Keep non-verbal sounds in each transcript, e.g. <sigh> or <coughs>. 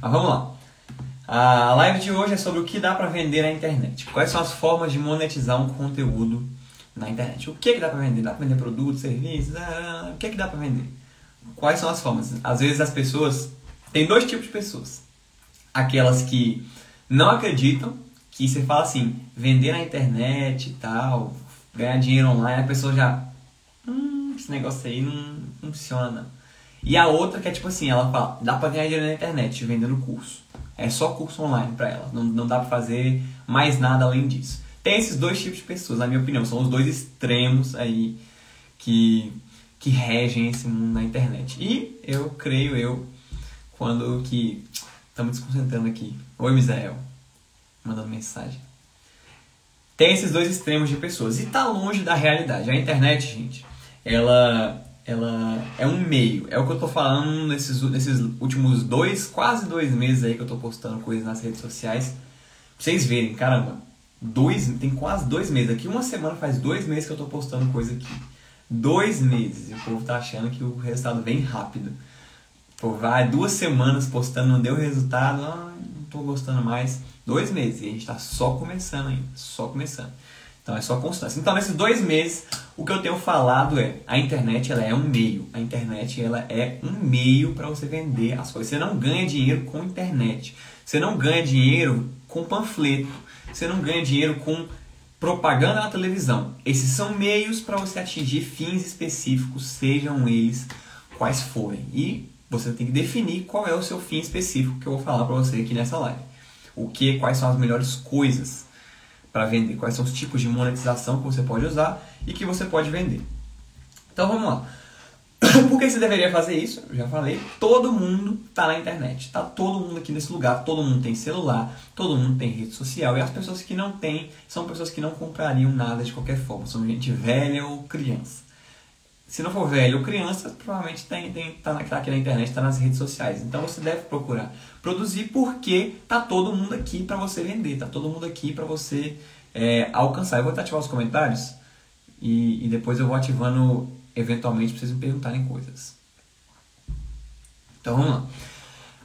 Mas vamos lá. A live de hoje é sobre o que dá para vender na internet. Quais são as formas de monetizar um conteúdo na internet? O que, que dá para vender? Dá para vender produtos, serviços? Ah, o que, que dá para vender? Quais são as formas? Às vezes as pessoas. Tem dois tipos de pessoas. Aquelas que não acreditam, que você fala assim, vender na internet e tal, ganhar dinheiro online, a pessoa já. Hum, esse negócio aí não funciona. E a outra que é tipo assim, ela fala, dá pra ganhar dinheiro na internet vendendo curso. É só curso online para ela, não, não dá pra fazer mais nada além disso. Tem esses dois tipos de pessoas, na minha opinião, são os dois extremos aí que, que regem esse mundo na internet. E eu creio eu, quando que. Estamos desconcentrando aqui. Oi, Misael. Mandando mensagem. Tem esses dois extremos de pessoas. E tá longe da realidade. A internet, gente, ela ela é um meio. É o que eu tô falando nesses, nesses últimos dois, quase dois meses aí que eu tô postando coisas nas redes sociais. Pra vocês verem, caramba, dois, tem quase dois meses. Aqui uma semana faz dois meses que eu tô postando coisa aqui. Dois meses. E o povo tá achando que o resultado vem rápido. Pô, vai duas semanas postando, não deu resultado, ah, não tô gostando mais. Dois meses. E a gente tá só começando ainda. Só começando. Então é só constância. Então nesses dois meses, o que eu tenho falado é, a internet ela é um meio. A internet ela é um meio para você vender as coisas. Você não ganha dinheiro com internet. Você não ganha dinheiro com panfleto. Você não ganha dinheiro com propaganda na televisão. Esses são meios para você atingir fins específicos, sejam eles quais forem. E você tem que definir qual é o seu fim específico que eu vou falar para você aqui nessa live. O que, quais são as melhores coisas para vender, quais são os tipos de monetização que você pode usar e que você pode vender. Então vamos lá. <coughs> Por que você deveria fazer isso? Eu já falei, todo mundo está na internet, está todo mundo aqui nesse lugar, todo mundo tem celular, todo mundo tem rede social e as pessoas que não têm são pessoas que não comprariam nada de qualquer forma, são gente velha ou criança. Se não for velho ou criança, provavelmente tem, tem, tá, tá aqui na internet, está nas redes sociais. Então você deve procurar produzir porque tá todo mundo aqui para você vender, tá todo mundo aqui para você é, alcançar. Eu vou ativar os comentários e, e depois eu vou ativando eventualmente para vocês me perguntarem coisas. Então vamos lá.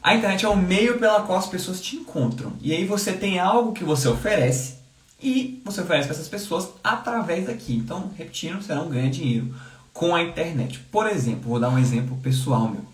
A internet é o meio pela qual as pessoas te encontram. E aí você tem algo que você oferece e você oferece para essas pessoas através daqui. Então, repetindo, você não ganha dinheiro com a internet. Por exemplo, vou dar um exemplo pessoal meu.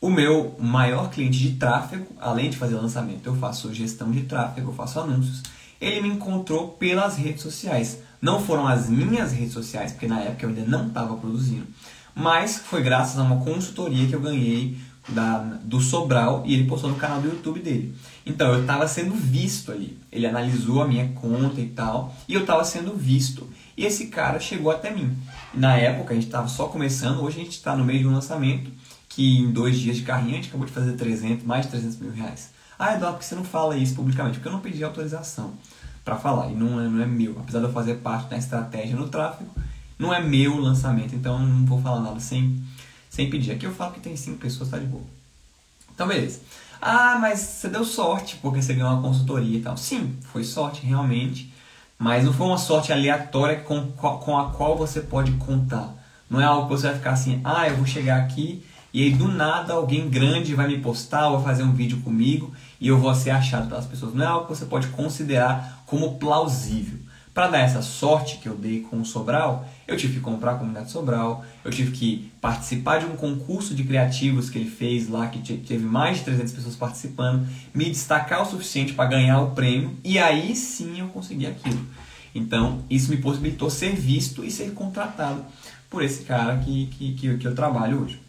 O meu maior cliente de tráfego, além de fazer lançamento, eu faço gestão de tráfego, eu faço anúncios. Ele me encontrou pelas redes sociais. Não foram as minhas redes sociais, porque na época eu ainda não estava produzindo, mas foi graças a uma consultoria que eu ganhei da, do Sobral e ele postou no canal do YouTube dele. Então eu estava sendo visto ali. Ele analisou a minha conta e tal, e eu estava sendo visto. E esse cara chegou até mim. Na época a gente estava só começando, hoje a gente está no meio de um lançamento que em dois dias de carrinho a gente acabou de fazer 300, mais de 300 mil reais. Ah, Eduardo, por que você não fala isso publicamente? Porque eu não pedi autorização para falar e não é, não é meu. Apesar de eu fazer parte da estratégia no tráfego, não é meu o lançamento, então eu não vou falar nada sem, sem pedir. Aqui eu falo que tem cinco pessoas, tá de boa. Então, beleza. Ah, mas você deu sorte porque você ganhou uma consultoria e tal. Sim, foi sorte realmente. Mas não foi uma sorte aleatória com, com a qual você pode contar. Não é algo que você vai ficar assim, ah, eu vou chegar aqui e aí do nada alguém grande vai me postar ou vai fazer um vídeo comigo e eu vou ser achado pelas pessoas. Não é algo que você pode considerar como plausível. Para dar essa sorte que eu dei com o Sobral, eu tive que comprar a comunidade Sobral, eu tive que participar de um concurso de criativos que ele fez lá, que teve mais de 300 pessoas participando, me destacar o suficiente para ganhar o prêmio, e aí sim eu consegui aquilo. Então, isso me possibilitou ser visto e ser contratado por esse cara que, que, que, que eu trabalho hoje.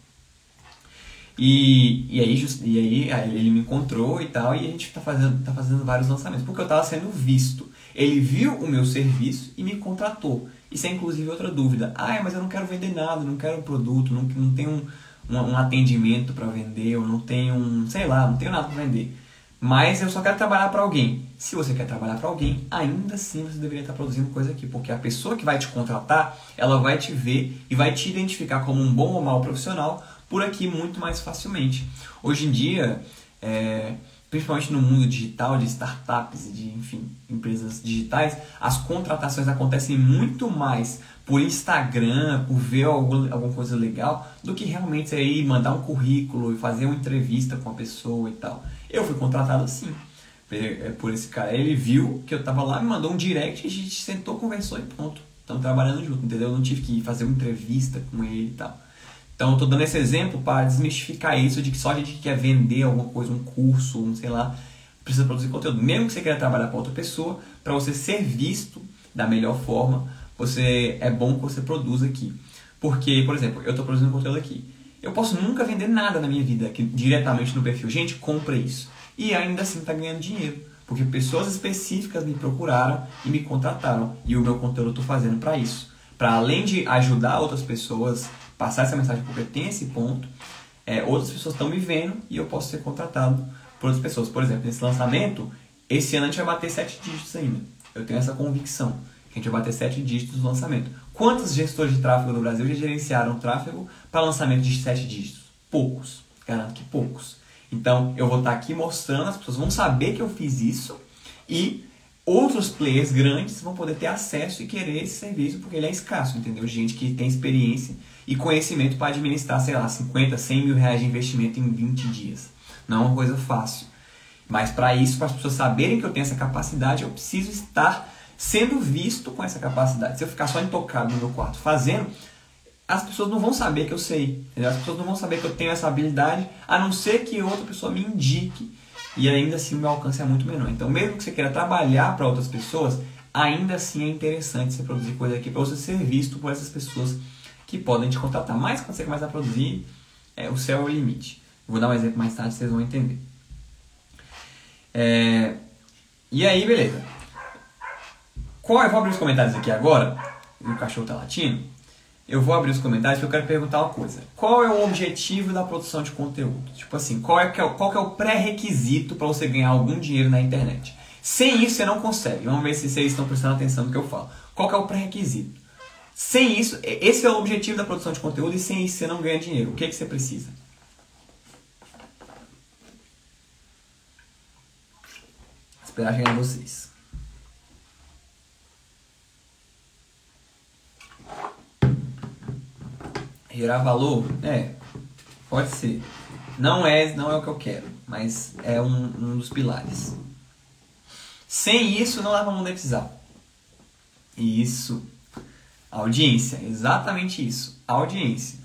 E, e, aí, just, e aí ele me encontrou e tal, e a gente está fazendo, tá fazendo vários lançamentos, porque eu estava sendo visto. Ele viu o meu serviço e me contratou. Isso é inclusive outra dúvida. Ah, mas eu não quero vender nada, não quero um produto, não, não tenho um, um, um atendimento para vender, eu não tenho um, sei lá, não tenho nada para vender. Mas eu só quero trabalhar para alguém. Se você quer trabalhar para alguém, ainda assim você deveria estar produzindo coisa aqui, porque a pessoa que vai te contratar, ela vai te ver e vai te identificar como um bom ou mau profissional por aqui muito mais facilmente. Hoje em dia, é, principalmente no mundo digital, de startups e de, enfim, empresas digitais, as contratações acontecem muito mais por Instagram, por ver algum, alguma coisa legal, do que realmente aí mandar um currículo e fazer uma entrevista com a pessoa e tal. Eu fui contratado assim, por esse cara. Ele viu que eu tava lá, me mandou um direct, a gente sentou, conversou e pronto. Estamos trabalhando junto, entendeu? Eu não tive que fazer uma entrevista com ele e tal. Então, eu tô dando esse exemplo para desmistificar isso de que só a gente que quer vender alguma coisa, um curso, um sei lá, precisa produzir conteúdo. Mesmo que você queira trabalhar para outra pessoa, para você ser visto da melhor forma, você é bom que você produza aqui. Porque, por exemplo, eu estou produzindo conteúdo aqui. Eu posso nunca vender nada na minha vida aqui, diretamente no perfil. Gente, compra isso e ainda assim está ganhando dinheiro. Porque pessoas específicas me procuraram e me contrataram. E o meu conteúdo eu estou fazendo para isso. Para além de ajudar outras pessoas, passar essa mensagem porque tem esse ponto, é, outras pessoas estão me vendo e eu posso ser contratado por outras pessoas. Por exemplo, nesse lançamento, esse ano a gente vai bater sete dígitos ainda. Eu tenho essa convicção que a gente vai bater sete dígitos no lançamento. Quantos gestores de tráfego no Brasil já gerenciaram tráfego para lançamento de sete dígitos? Poucos. Garanto que poucos. Então, eu vou estar aqui mostrando, as pessoas vão saber que eu fiz isso e outros players grandes vão poder ter acesso e querer esse serviço porque ele é escasso, entendeu? Gente que tem experiência e conhecimento para administrar, sei lá, 50, 100 mil reais de investimento em 20 dias. Não é uma coisa fácil. Mas para isso, para as pessoas saberem que eu tenho essa capacidade, eu preciso estar sendo visto com essa capacidade. Se eu ficar só intocado no meu quarto fazendo, as pessoas não vão saber que eu sei. As pessoas não vão saber que eu tenho essa habilidade, a não ser que outra pessoa me indique. E ainda assim o meu alcance é muito menor. Então, mesmo que você queira trabalhar para outras pessoas, ainda assim é interessante você produzir coisa aqui para você ser visto por essas pessoas que podem te contratar. Mas quando você começa a produzir, é, o céu é o limite. Eu vou dar um exemplo mais tarde, vocês vão entender. É, e aí, beleza. Qual é? Vou abrir os comentários aqui agora. O cachorro tá latindo eu vou abrir os comentários porque eu quero perguntar uma coisa. Qual é o objetivo da produção de conteúdo? Tipo assim, qual é, é, qual é o pré-requisito para você ganhar algum dinheiro na internet? Sem isso você não consegue. Vamos ver se vocês estão prestando atenção no que eu falo. Qual é o pré-requisito? Sem isso, esse é o objetivo da produção de conteúdo e sem isso você não ganha dinheiro. O que, é que você precisa? Esperar chegar em vocês. Gerar valor? É, pode ser. Não é, não é o que eu quero, mas é um, um dos pilares. Sem isso não dá para monetizar. E isso, audiência, exatamente isso, audiência.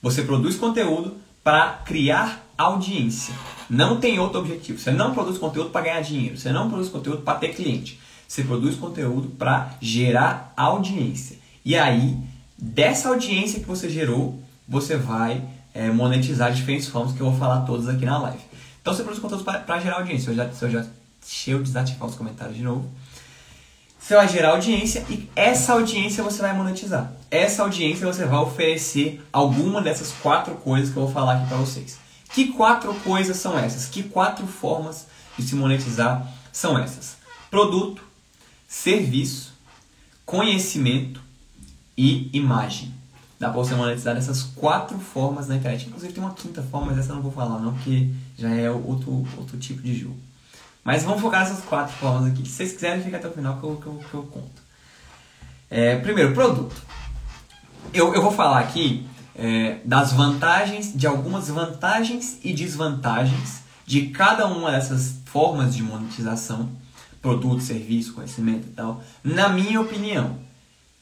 Você produz conteúdo para criar audiência. Não tem outro objetivo. Você não produz conteúdo para ganhar dinheiro. Você não produz conteúdo para ter cliente. Você produz conteúdo para gerar audiência. E aí dessa audiência que você gerou, você vai é, monetizar de diferentes formas que eu vou falar todas aqui na live. Então você produz conteúdo para gerar audiência. Eu já, eu já deixa eu desativar os comentários de novo. Você vai gerar audiência e essa audiência você vai monetizar. Essa audiência você vai oferecer alguma dessas quatro coisas que eu vou falar aqui para vocês. Que quatro coisas são essas? Que quatro formas de se monetizar são essas? Produto, serviço, conhecimento e imagem. Dá para você monetizar dessas quatro formas na internet. Inclusive tem uma quinta forma, mas essa eu não vou falar não, porque já é outro, outro tipo de jogo. Mas vamos focar nessas quatro formas aqui. Se vocês quiserem, fica até o final que eu, que eu, que eu conto. É, primeiro, produto. Eu, eu vou falar aqui é, das vantagens, de algumas vantagens e desvantagens de cada uma dessas formas de monetização, produto, serviço, conhecimento e tal, na minha opinião.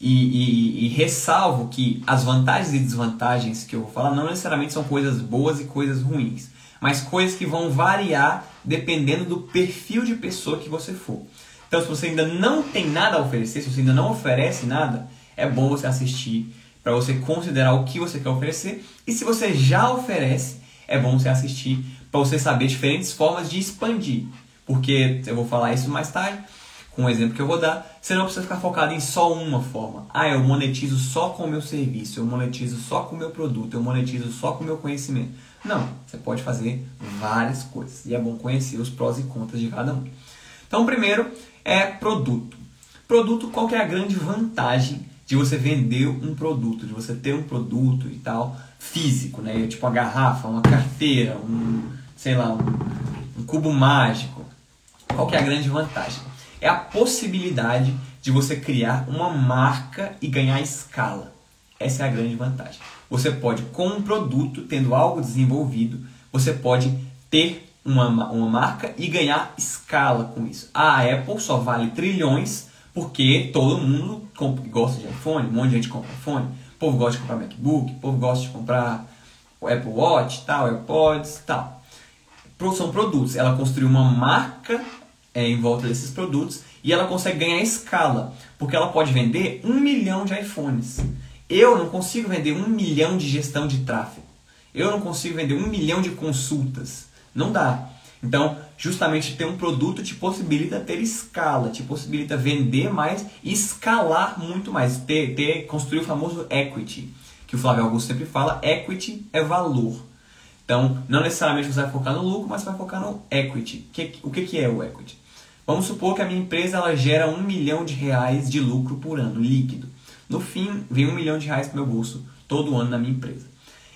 E, e, e, ressalvo que as vantagens e desvantagens que eu vou falar não necessariamente são coisas boas e coisas ruins, mas coisas que vão variar dependendo do perfil de pessoa que você for. Então, se você ainda não tem nada a oferecer, se você ainda não oferece nada, é bom você assistir para você considerar o que você quer oferecer. E se você já oferece, é bom você assistir para você saber diferentes formas de expandir. Porque eu vou falar isso mais tarde com um exemplo que eu vou dar, você não precisa ficar focado em só uma forma. Ah, eu monetizo só com o meu serviço, eu monetizo só com o meu produto, eu monetizo só com o meu conhecimento. Não, você pode fazer várias coisas e é bom conhecer os prós e contras de cada um. Então, primeiro é produto. Produto, qual que é a grande vantagem de você vender um produto, de você ter um produto e tal físico, né? Tipo uma garrafa, uma carteira, um, sei lá, um um cubo mágico. Qual que é a grande vantagem? É a possibilidade de você criar uma marca e ganhar escala. Essa é a grande vantagem. Você pode, com um produto, tendo algo desenvolvido, você pode ter uma, uma marca e ganhar escala com isso. A Apple só vale trilhões porque todo mundo compra, gosta de iPhone, um monte de gente compra iPhone, o povo gosta de comprar MacBook, o povo gosta de comprar o Apple Watch, tal, AirPods, tal. São produtos. Ela construiu uma marca é, em volta desses produtos e ela consegue ganhar escala, porque ela pode vender um milhão de iPhones. Eu não consigo vender um milhão de gestão de tráfego. Eu não consigo vender um milhão de consultas. Não dá. Então, justamente ter um produto te possibilita ter escala, te possibilita vender mais e escalar muito mais, ter, ter construir o famoso equity, que o Flávio Augusto sempre fala, equity é valor. Então, não necessariamente você vai focar no lucro, mas vai focar no equity. Que, o que, que é o equity? Vamos supor que a minha empresa ela gera um milhão de reais de lucro por ano, líquido. No fim, vem um milhão de reais para meu bolso todo ano na minha empresa.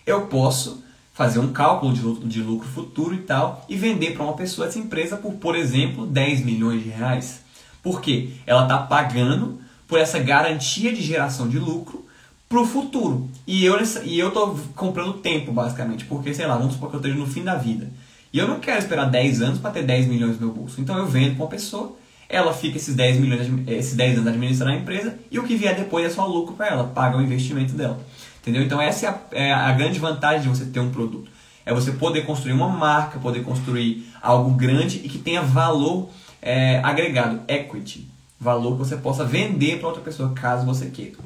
Eu posso fazer um cálculo de lucro, de lucro futuro e tal e vender para uma pessoa essa empresa por, por exemplo, 10 milhões de reais. Por quê? Ela está pagando por essa garantia de geração de lucro para o futuro. E eu e eu estou comprando tempo, basicamente, porque, sei lá, vamos supor que eu esteja no fim da vida. E eu não quero esperar 10 anos para ter 10 milhões no meu bolso. Então eu vendo para uma pessoa, ela fica esses 10, milhões, esses 10 anos administrando a empresa e o que vier depois é só lucro para ela, paga o investimento dela. Entendeu? Então essa é a, é a grande vantagem de você ter um produto. É você poder construir uma marca, poder construir algo grande e que tenha valor é, agregado, equity. Valor que você possa vender para outra pessoa, caso você queira.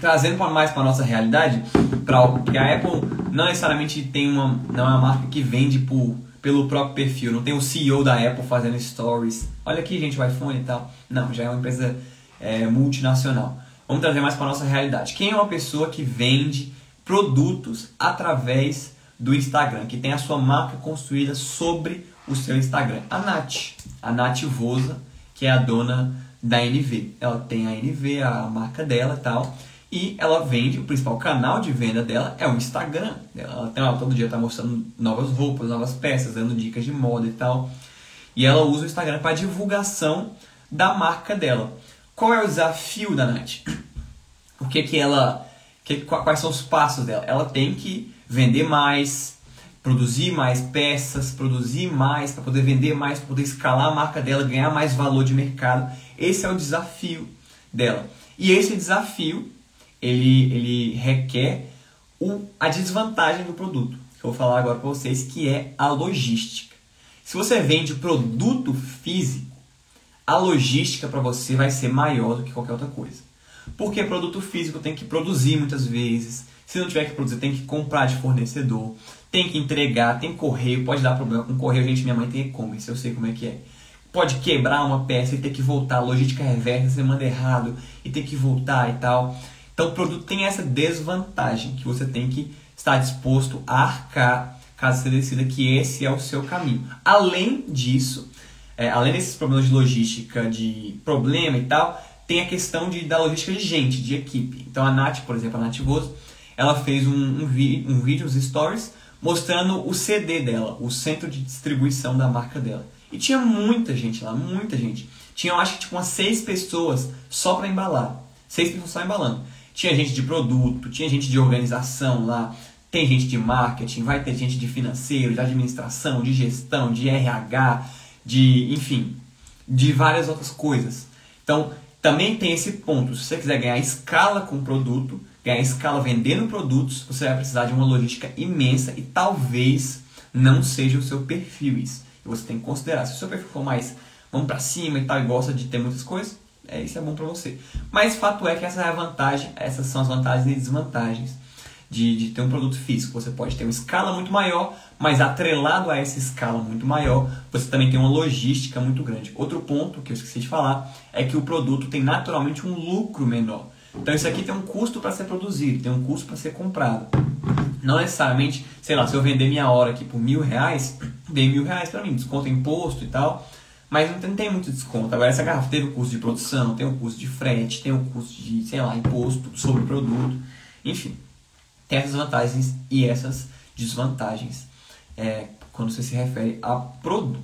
Trazendo mais para nossa realidade, pra, porque a Apple não necessariamente tem uma, não é uma marca que vende por pelo próprio perfil. Não tem o CEO da Apple fazendo stories. Olha aqui, gente, o iPhone e tal. Não, já é uma empresa é, multinacional. Vamos trazer mais para nossa realidade. Quem é uma pessoa que vende produtos através do Instagram, que tem a sua marca construída sobre o seu Instagram? A Nath. A Nath Vosa, que é a dona da NV. Ela tem a NV, a marca dela e tal. E ela vende, o principal canal de venda dela é o Instagram. Ela, ela todo dia está mostrando novas roupas, novas peças, dando dicas de moda e tal. E ela usa o Instagram para divulgação da marca dela. Qual é o desafio da Nath? O que que ela, que, quais são os passos dela? Ela tem que vender mais, produzir mais peças, produzir mais para poder vender mais, para poder escalar a marca dela, ganhar mais valor de mercado. Esse é o desafio dela. E esse desafio ele, ele requer o, a desvantagem do produto, que eu vou falar agora para vocês, que é a logística. Se você vende produto físico, a logística para você vai ser maior do que qualquer outra coisa. Porque produto físico tem que produzir muitas vezes. Se não tiver que produzir, tem que comprar de fornecedor, tem que entregar, tem correio, pode dar problema com correio. Gente, minha mãe tem e-commerce, eu sei como é que é. Pode quebrar uma peça e ter que voltar, logística reversa, você manda errado e ter que voltar e tal. Então o produto tem essa desvantagem que você tem que estar disposto a arcar caso você decida que esse é o seu caminho. Além disso, é, além desses problemas de logística, de problema e tal, tem a questão de, da logística de gente, de equipe. Então a Nath, por exemplo, a Nath Voz, ela fez um, um, um vídeo, uns stories, mostrando o CD dela, o centro de distribuição da marca dela. E tinha muita gente lá, muita gente. Tinha, eu acho que tipo umas seis pessoas só para embalar. Seis pessoas só embalando. Tinha gente de produto, tinha gente de organização lá, tem gente de marketing, vai ter gente de financeiro, de administração, de gestão, de RH, de, enfim, de várias outras coisas. Então, também tem esse ponto. Se você quiser ganhar escala com o produto, ganhar escala vendendo produtos, você vai precisar de uma logística imensa e talvez não seja o seu perfil isso. Você tem que considerar. Se o seu perfil for mais vamos para cima e tal e gosta de ter muitas coisas, é, isso é bom para você. Mas fato é que essa é a vantagem, essas são as vantagens e desvantagens de, de ter um produto físico. Você pode ter uma escala muito maior, mas atrelado a essa escala muito maior, você também tem uma logística muito grande. Outro ponto que eu esqueci de falar é que o produto tem naturalmente um lucro menor. Então isso aqui tem um custo para ser produzido, tem um custo para ser comprado. Não necessariamente, sei lá, se eu vender minha hora aqui por mil reais, dei mil reais para mim, desconto imposto e tal mas não tem, muito desconto. Agora, essa garrafa teve o custo de produção, tem o custo de frete, tem o custo de, sei lá, imposto sobre o produto, enfim. tem essas vantagens e essas desvantagens é, quando você se refere a produto.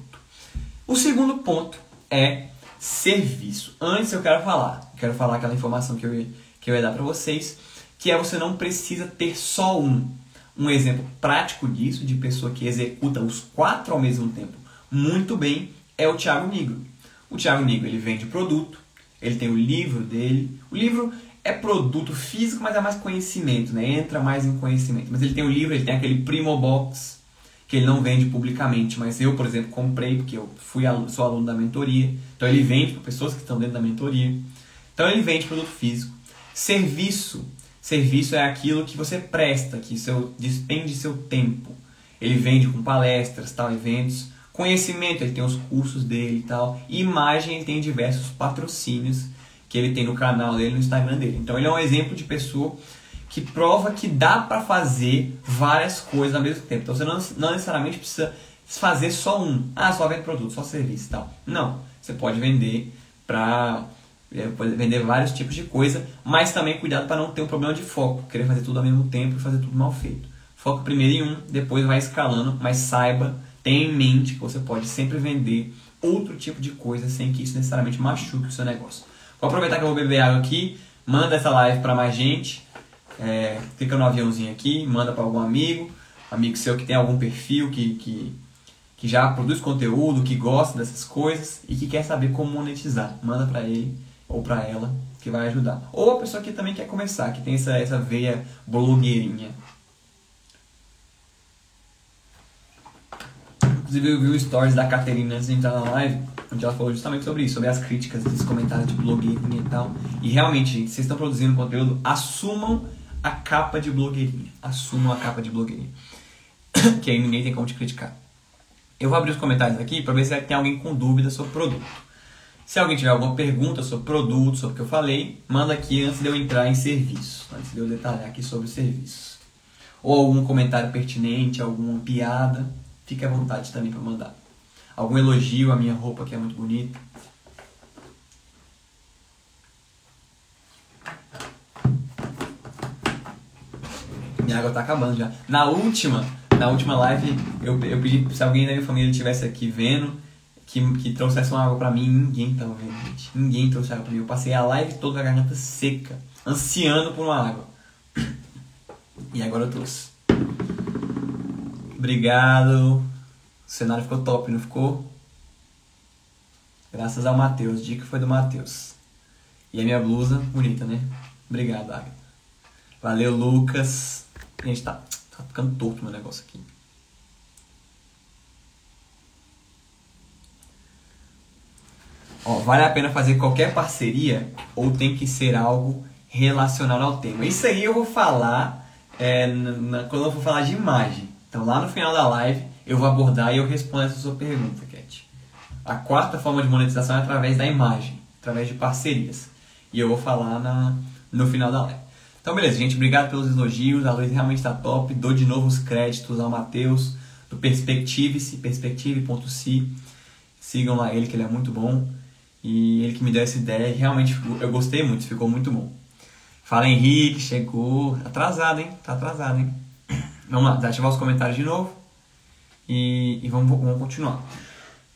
O segundo ponto é serviço. Antes eu quero falar, quero falar aquela informação que eu ia, que eu ia dar para vocês, que é você não precisa ter só um. Um exemplo prático disso, de pessoa que executa os quatro ao mesmo tempo muito bem, é o Thiago Nigro. O Thiago Nigro ele vende produto, ele tem o livro dele. O livro é produto físico, mas é mais conhecimento, né? Entra mais em conhecimento. Mas ele tem o livro, ele tem aquele Primo Box, que ele não vende publicamente, mas eu, por exemplo, comprei porque eu fui aluno, sou aluno da mentoria. Então ele vende para pessoas que estão dentro da mentoria. Então ele vende produto físico. Serviço. Serviço é aquilo que você presta, que seu despende seu tempo. Ele vende com palestras, tal, eventos. Conhecimento, ele tem os cursos dele e tal. Imagem, ele tem diversos patrocínios que ele tem no canal dele, no Instagram dele. Então ele é um exemplo de pessoa que prova que dá para fazer várias coisas ao mesmo tempo. Então você não, não necessariamente precisa fazer só um. Ah, só vende produto, só serviço e tal. Não. Você pode vender para é, vender vários tipos de coisa, mas também cuidado para não ter um problema de foco, querer fazer tudo ao mesmo tempo e fazer tudo mal feito. Foca primeiro em um, depois vai escalando, mas saiba Tenha em mente que você pode sempre vender outro tipo de coisa sem que isso necessariamente machuque o seu negócio. Vou aproveitar que eu vou beber água aqui, manda essa live para mais gente, é, clica no aviãozinho aqui, manda para algum amigo, amigo seu que tem algum perfil que, que, que já produz conteúdo, que gosta dessas coisas e que quer saber como monetizar. Manda para ele ou para ela que vai ajudar. Ou a pessoa que também quer começar, que tem essa, essa veia blogueirinha. Inclusive eu vi o stories da Caterina antes de entrar na live, onde ela falou justamente sobre isso, sobre as críticas, esses comentários de blogueirinha e tal. E realmente, gente, vocês estão produzindo conteúdo, assumam a capa de blogueirinha. Assumam a capa de blogueirinha. <coughs> que aí ninguém tem como te criticar. Eu vou abrir os comentários aqui para ver se tem alguém com dúvida sobre produto. Se alguém tiver alguma pergunta sobre produto, sobre o que eu falei, manda aqui antes de eu entrar em serviço, antes de eu detalhar aqui sobre o serviço. Ou algum comentário pertinente, alguma piada. Fique à vontade também para mandar. Algum elogio à minha roupa que é muito bonita. Minha água tá acabando já. Na última, na última live, eu, eu pedi se alguém da minha família estivesse aqui vendo, que, que trouxesse uma água pra mim. Ninguém tava vendo, gente. Ninguém trouxe água pra mim. Eu passei a live toda com a garganta seca, ansiando por uma água. E agora eu trouxe. Obrigado. O cenário ficou top, não ficou? Graças ao Matheus. Dica foi do Matheus. E a minha blusa, bonita, né? Obrigado, Agatha. Valeu, Lucas. Gente, tá, tá ficando torto meu negócio aqui. Ó, vale a pena fazer qualquer parceria ou tem que ser algo relacionado ao tema? Isso aí eu vou falar é, na, quando eu for falar de imagem. Então lá no final da live eu vou abordar e eu respondo essa sua pergunta, Cat. A quarta forma de monetização é através da imagem, através de parcerias. E eu vou falar na, no final da live. Então beleza, gente, obrigado pelos elogios, a luz realmente está top. Dou de novo os créditos ao Matheus, do Perspective-se, perspective.se. Sigam lá ele que ele é muito bom. E ele que me deu essa ideia, realmente eu gostei muito, ficou muito bom. Fala Henrique, chegou. Atrasado, hein? Tá atrasado, hein? Vamos lá, desativar os comentários de novo. E, e vamos, vamos continuar.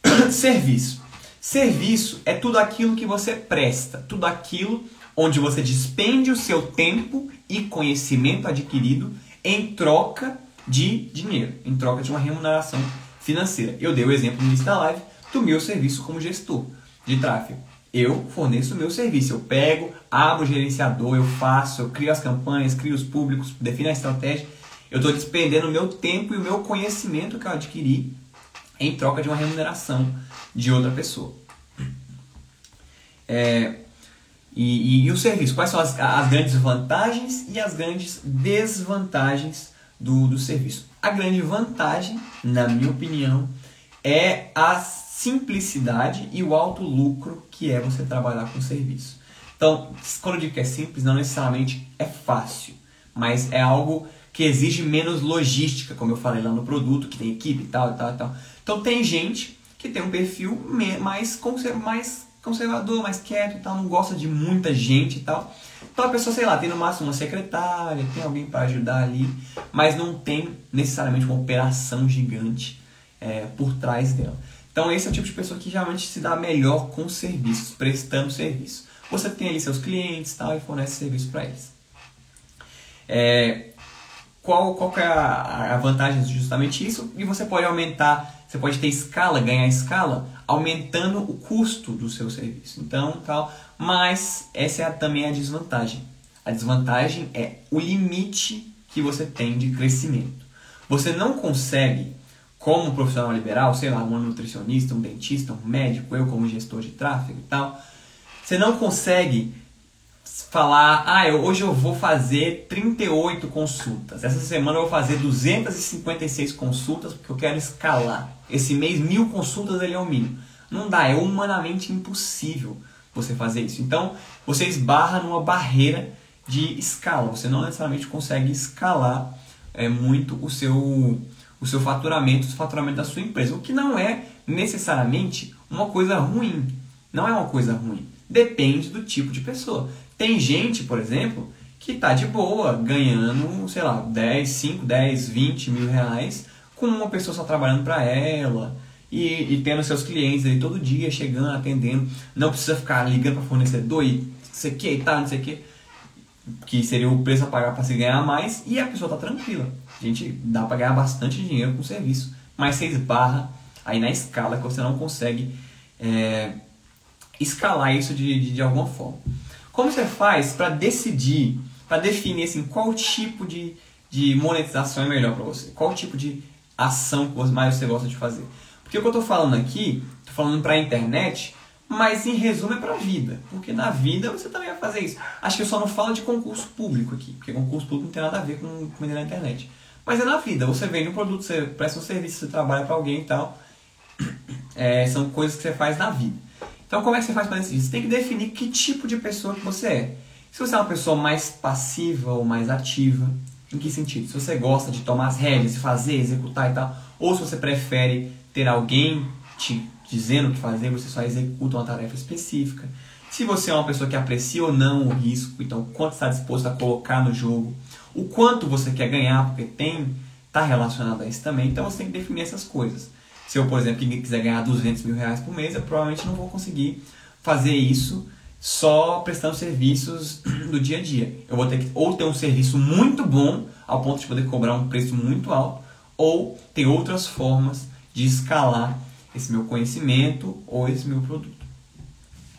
<coughs> Serviço. Serviço é tudo aquilo que você presta, tudo aquilo onde você despende o seu tempo e conhecimento adquirido em troca de dinheiro, em troca de uma remuneração financeira. Eu dei o exemplo no início da live do meu serviço como gestor de tráfego. Eu forneço o meu serviço, eu pego, abro o gerenciador, eu faço, eu crio as campanhas, crio os públicos, defino a estratégia eu estou despendendo o meu tempo e o meu conhecimento que eu adquiri em troca de uma remuneração de outra pessoa. É, e, e, e, o serviço? Quais são as, as, grandes vantagens e as grandes desvantagens do, do serviço? A grande vantagem, na minha opinião, é a simplicidade e o alto lucro que é você trabalhar com serviço. Então, quando eu digo que é simples, não necessariamente é fácil, mas é algo que exige menos logística, como eu falei lá no produto, que tem equipe e tal, tal, tal. Então tem gente que tem um perfil mais, mais conservador, mais quieto e tal, não gosta de muita gente e tal. Então a pessoa, sei lá, tem no máximo uma secretária, tem alguém para ajudar ali, mas não tem necessariamente uma operação gigante é, por trás dela. Então esse é o tipo de pessoa que realmente se dá melhor com serviços, prestando serviço. Você tem ali seus clientes tal, e fornece serviço para eles. É, qual, qual é a, a vantagem de justamente isso? E você pode aumentar, você pode ter escala, ganhar escala, aumentando o custo do seu serviço. Então, tal, mas essa é também a desvantagem. A desvantagem é o limite que você tem de crescimento. Você não consegue como profissional liberal, sei lá, um nutricionista, um dentista, um médico, eu como gestor de tráfego e tal, você não consegue falar, ah, eu, hoje eu vou fazer 38 consultas, essa semana eu vou fazer 256 consultas porque eu quero escalar. Esse mês, mil consultas ele é o mínimo. Não dá, é humanamente impossível você fazer isso. Então, você esbarra numa barreira de escala. Você não necessariamente consegue escalar é, muito o seu o seu faturamento, o faturamento da sua empresa, o que não é necessariamente uma coisa ruim. Não é uma coisa ruim. Depende do tipo de pessoa. Tem gente, por exemplo, que está de boa, ganhando, sei lá, 10, 5, 10, 20 mil reais, com uma pessoa só trabalhando para ela e, e, tendo seus clientes aí todo dia, chegando, atendendo. Não precisa ficar ligando para fornecedor e não sei o que e tal, não sei o que. Que seria o preço a pagar para se ganhar mais e a pessoa está tranquila. A gente dá para ganhar bastante dinheiro com o serviço, mas você esbarra aí na escala que você não consegue é, escalar isso de, de, de, alguma forma. Como você faz para decidir, para definir assim, qual tipo de, de monetização é melhor para você? Qual tipo de ação que mais você gosta de fazer? Porque o que eu estou falando aqui, estou falando para a internet, mas em resumo é para a vida. Porque na vida você também vai fazer isso. Acho que eu só não falo de concurso público aqui, porque concurso público não tem nada a ver com comida na internet. Mas é na vida, você vende um produto, você presta um serviço, você trabalha para alguém e tal. <clears throat> É, são coisas que você faz na vida. Então como é que você faz para decidir? Você tem que definir que tipo de pessoa que você é. Se você é uma pessoa mais passiva ou mais ativa, em que sentido? Se você gosta de tomar as de fazer, executar e tal, ou se você prefere ter alguém te dizendo o que fazer, você só executa uma tarefa específica. Se você é uma pessoa que aprecia ou não o risco, então quanto está disposto a colocar no jogo o quanto você quer ganhar, porque tem está relacionado a isso também. Então você tem que definir essas coisas. Se eu, por exemplo, quiser ganhar 200 mil reais por mês, eu provavelmente não vou conseguir fazer isso só prestando serviços <clears throat> do dia a dia. Eu vou ter que ou ter um serviço muito bom, ao ponto de poder cobrar um preço muito alto, ou ter outras formas de escalar esse meu conhecimento ou esse meu produto.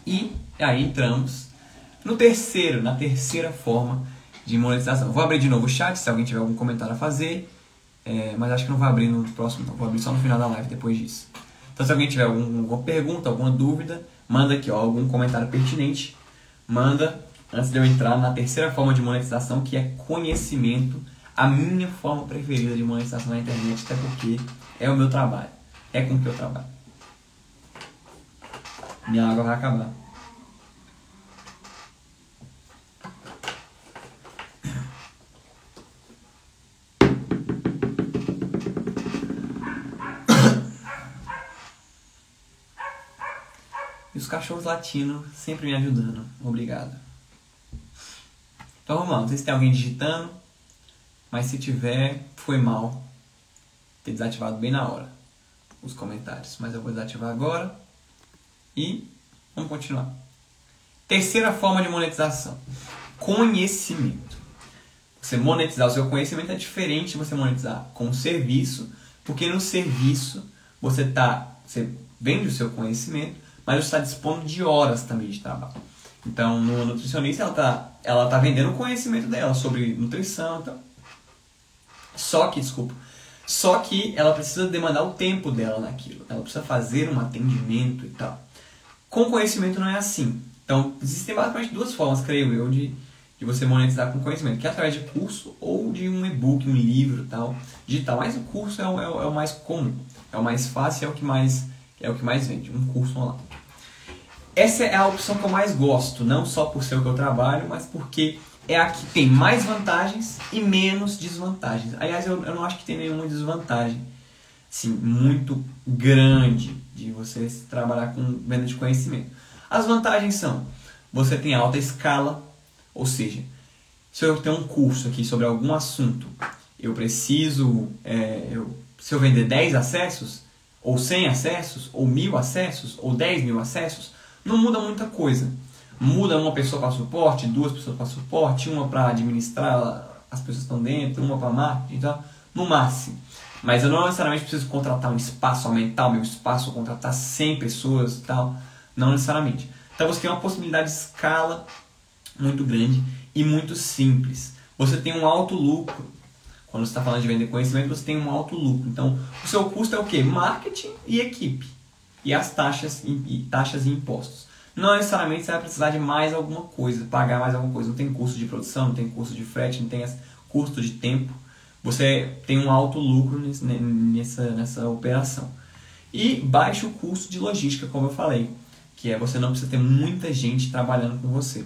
E aí entramos no terceiro, na terceira forma de monetização. Vou abrir de novo o chat se alguém tiver algum comentário a fazer, é, mas acho que não vou abrir no próximo, não. Vou abrir só no final da live depois disso. Então, se alguém tiver algum, alguma pergunta, alguma dúvida, manda aqui, ó, algum comentário pertinente. Manda antes de eu entrar na terceira forma de monetização, que é conhecimento. A minha forma preferida de monetização na internet, até porque é o meu trabalho. É com que eu trabalho. Minha água vai acabar. Cachorros latindo, sempre me ajudando. Obrigado. Então vamos lá, não sei se tem alguém digitando, mas se tiver, foi mal ter desativado bem na hora os comentários. Mas eu vou desativar agora e vamos continuar. Terceira forma de monetização: conhecimento. Você monetizar o seu conhecimento é diferente de você monetizar com o serviço, porque no serviço você tá, você vende o seu conhecimento, mas está dispondo de horas também de trabalho. Então, no nutricionista, ela está ela tá vendendo o conhecimento dela sobre nutrição e tal. Só que, desculpa, só que ela precisa demandar o tempo dela naquilo. Ela precisa fazer um atendimento e tal. Com conhecimento não é assim. Então, existem basicamente duas formas, creio eu, de, de você monetizar com conhecimento, que é através de curso ou de um e-book, um livro tal, digital. Mas o curso é o, é o, é o mais comum, é o mais fácil, é o que mais, é o que mais vende, um curso online. Essa é a opção que eu mais gosto, não só por ser o que eu trabalho, mas porque é a que tem mais vantagens e menos desvantagens. Aliás, eu, eu não acho que tem nenhuma desvantagem sim, muito grande de você trabalhar com venda de conhecimento. As vantagens são: você tem alta escala, ou seja, se eu tenho um curso aqui sobre algum assunto, eu preciso, é, eu, se eu vender 10 acessos, ou 100 acessos, ou 1000 acessos, ou 10 mil acessos, não muda muita coisa. Muda uma pessoa para suporte, duas pessoas para suporte, uma para administrar as pessoas estão dentro, uma para marketing tal, no máximo. Mas eu não necessariamente preciso contratar um espaço, aumentar o meu espaço, contratar 100 pessoas e tal. Não necessariamente. Então você tem uma possibilidade de escala muito grande e muito simples. Você tem um alto lucro. Quando você está falando de vender conhecimento, você tem um alto lucro. Então, o seu custo é o quê? Marketing e equipe. E as taxas e, taxas e impostos. Não necessariamente você vai precisar de mais alguma coisa, pagar mais alguma coisa. Não tem custo de produção, não tem custo de frete, não tem custo de tempo você tem um alto lucro nessa, nessa operação. E baixo custo de logística, como eu falei, que é você não precisa ter muita gente trabalhando com você.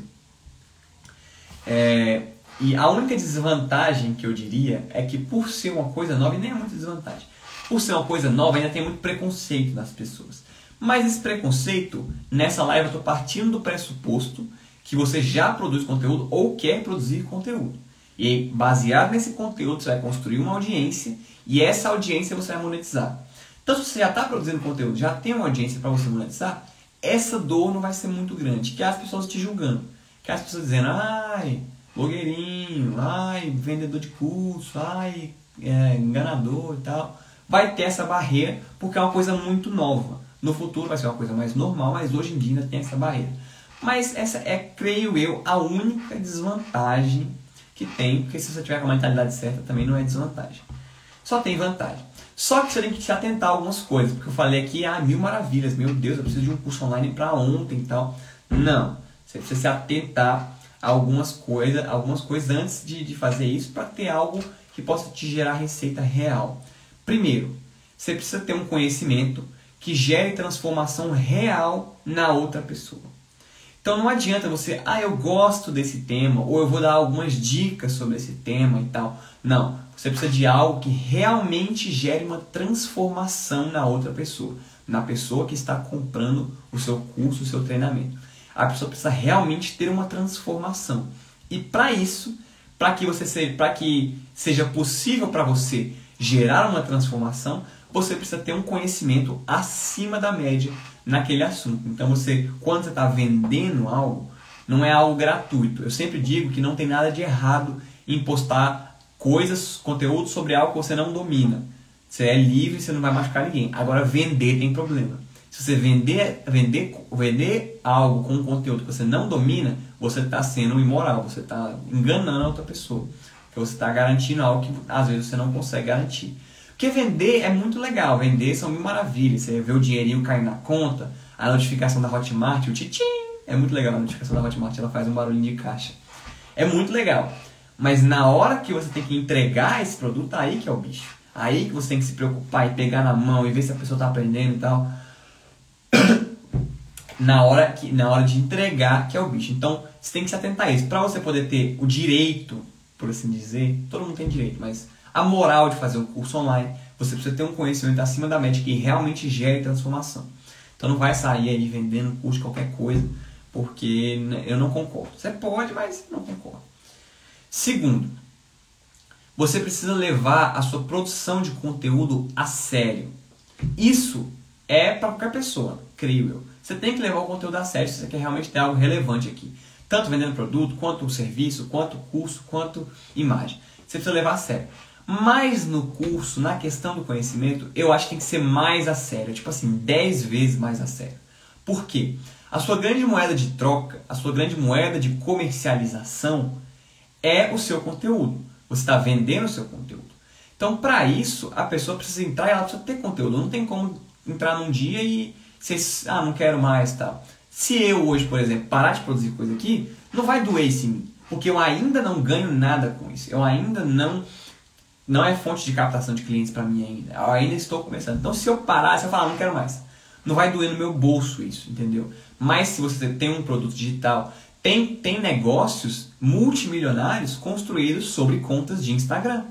É, e a única desvantagem que eu diria é que por ser uma coisa nova, e nem é muita desvantagem, por ser uma coisa nova ainda tem muito preconceito das pessoas. Mas esse preconceito, nessa live eu estou partindo do pressuposto que você já produz conteúdo ou quer produzir conteúdo. E baseado nesse conteúdo, você vai construir uma audiência e essa audiência você vai monetizar. Então, se você já está produzindo conteúdo, já tem uma audiência para você monetizar, essa dor não vai ser muito grande. Que é as pessoas te julgando. Que é as pessoas dizendo, ai, blogueirinho, ai, vendedor de curso, ai, é, enganador e tal. Vai ter essa barreira porque é uma coisa muito nova. No futuro vai ser uma coisa mais normal, mas hoje em dia ainda tem essa barreira. Mas essa é, creio eu, a única desvantagem que tem, porque se você tiver com a mentalidade certa também não é desvantagem. Só tem vantagem. Só que você tem que se atentar a algumas coisas, porque eu falei aqui, ah, mil maravilhas, meu Deus, eu preciso de um curso online para ontem e tal. Não, você precisa se atentar a algumas coisas, algumas coisas antes de, de fazer isso para ter algo que possa te gerar receita real. Primeiro, você precisa ter um conhecimento que gere transformação real na outra pessoa. Então não adianta você, ah, eu gosto desse tema, ou eu vou dar algumas dicas sobre esse tema e tal. Não, você precisa de algo que realmente gere uma transformação na outra pessoa, na pessoa que está comprando o seu curso, o seu treinamento. A pessoa precisa realmente ter uma transformação. E para isso, para que você para que seja possível para você gerar uma transformação, você precisa ter um conhecimento acima da média naquele assunto. Então você, quando você está vendendo algo, não é algo gratuito. Eu sempre digo que não tem nada de errado em postar coisas, conteúdo sobre algo que você não domina. Você é livre, você não vai machucar ninguém. Agora vender tem problema. Se você vender, vender, vender algo com um conteúdo que você não domina, você está sendo imoral, você está enganando a outra pessoa. Porque você está garantindo algo que às vezes você não consegue garantir. Porque vender é muito legal, vender são mil maravilhas. Você vê o dinheirinho cair na conta, a notificação da Hotmart, o titim. É muito legal a notificação da Hotmart, ela faz um barulhinho de caixa. É muito legal. Mas na hora que você tem que entregar esse produto, aí que é o bicho. Aí que você tem que se preocupar e pegar na mão e ver se a pessoa está aprendendo e tal. <coughs> na hora, que, na hora de entregar, que é o bicho. Então, você tem que se atentar a isso. Para você poder ter o direito, por assim dizer, todo mundo tem direito, mas a moral de fazer um curso online, você precisa ter um conhecimento acima da média que realmente gere transformação. Então não vai sair aí vendendo curso de qualquer coisa, porque eu não concordo. Você pode, mas não concordo. Segundo, você precisa levar a sua produção de conteúdo a sério. Isso é para qualquer pessoa, creio eu. Você tem que levar o conteúdo a sério se você quer realmente ter algo relevante aqui. Tanto vendendo produto, quanto serviço, quanto curso, quanto imagem. Você precisa levar a sério. Mas no curso, na questão do conhecimento, eu acho que tem que ser mais a sério, tipo assim, 10 vezes mais a sério. Por quê? A sua grande moeda de troca, a sua grande moeda de comercialização é o seu conteúdo. Você está vendendo o seu conteúdo. Então, para isso, a pessoa precisa entrar e ela precisa ter conteúdo. Não tem como entrar num dia e você, ah, não quero mais tal. Se eu hoje, por exemplo, parar de produzir coisa aqui, não vai doer isso em mim. Porque eu ainda não ganho nada com isso. Eu ainda não não é fonte de captação de clientes para mim ainda. Eu ainda estou começando. Então, se eu parar, se eu falar, não quero mais, não vai doer no meu bolso isso, entendeu? Mas se você tem um produto digital, tem, tem negócios multimilionários construídos sobre contas de Instagram.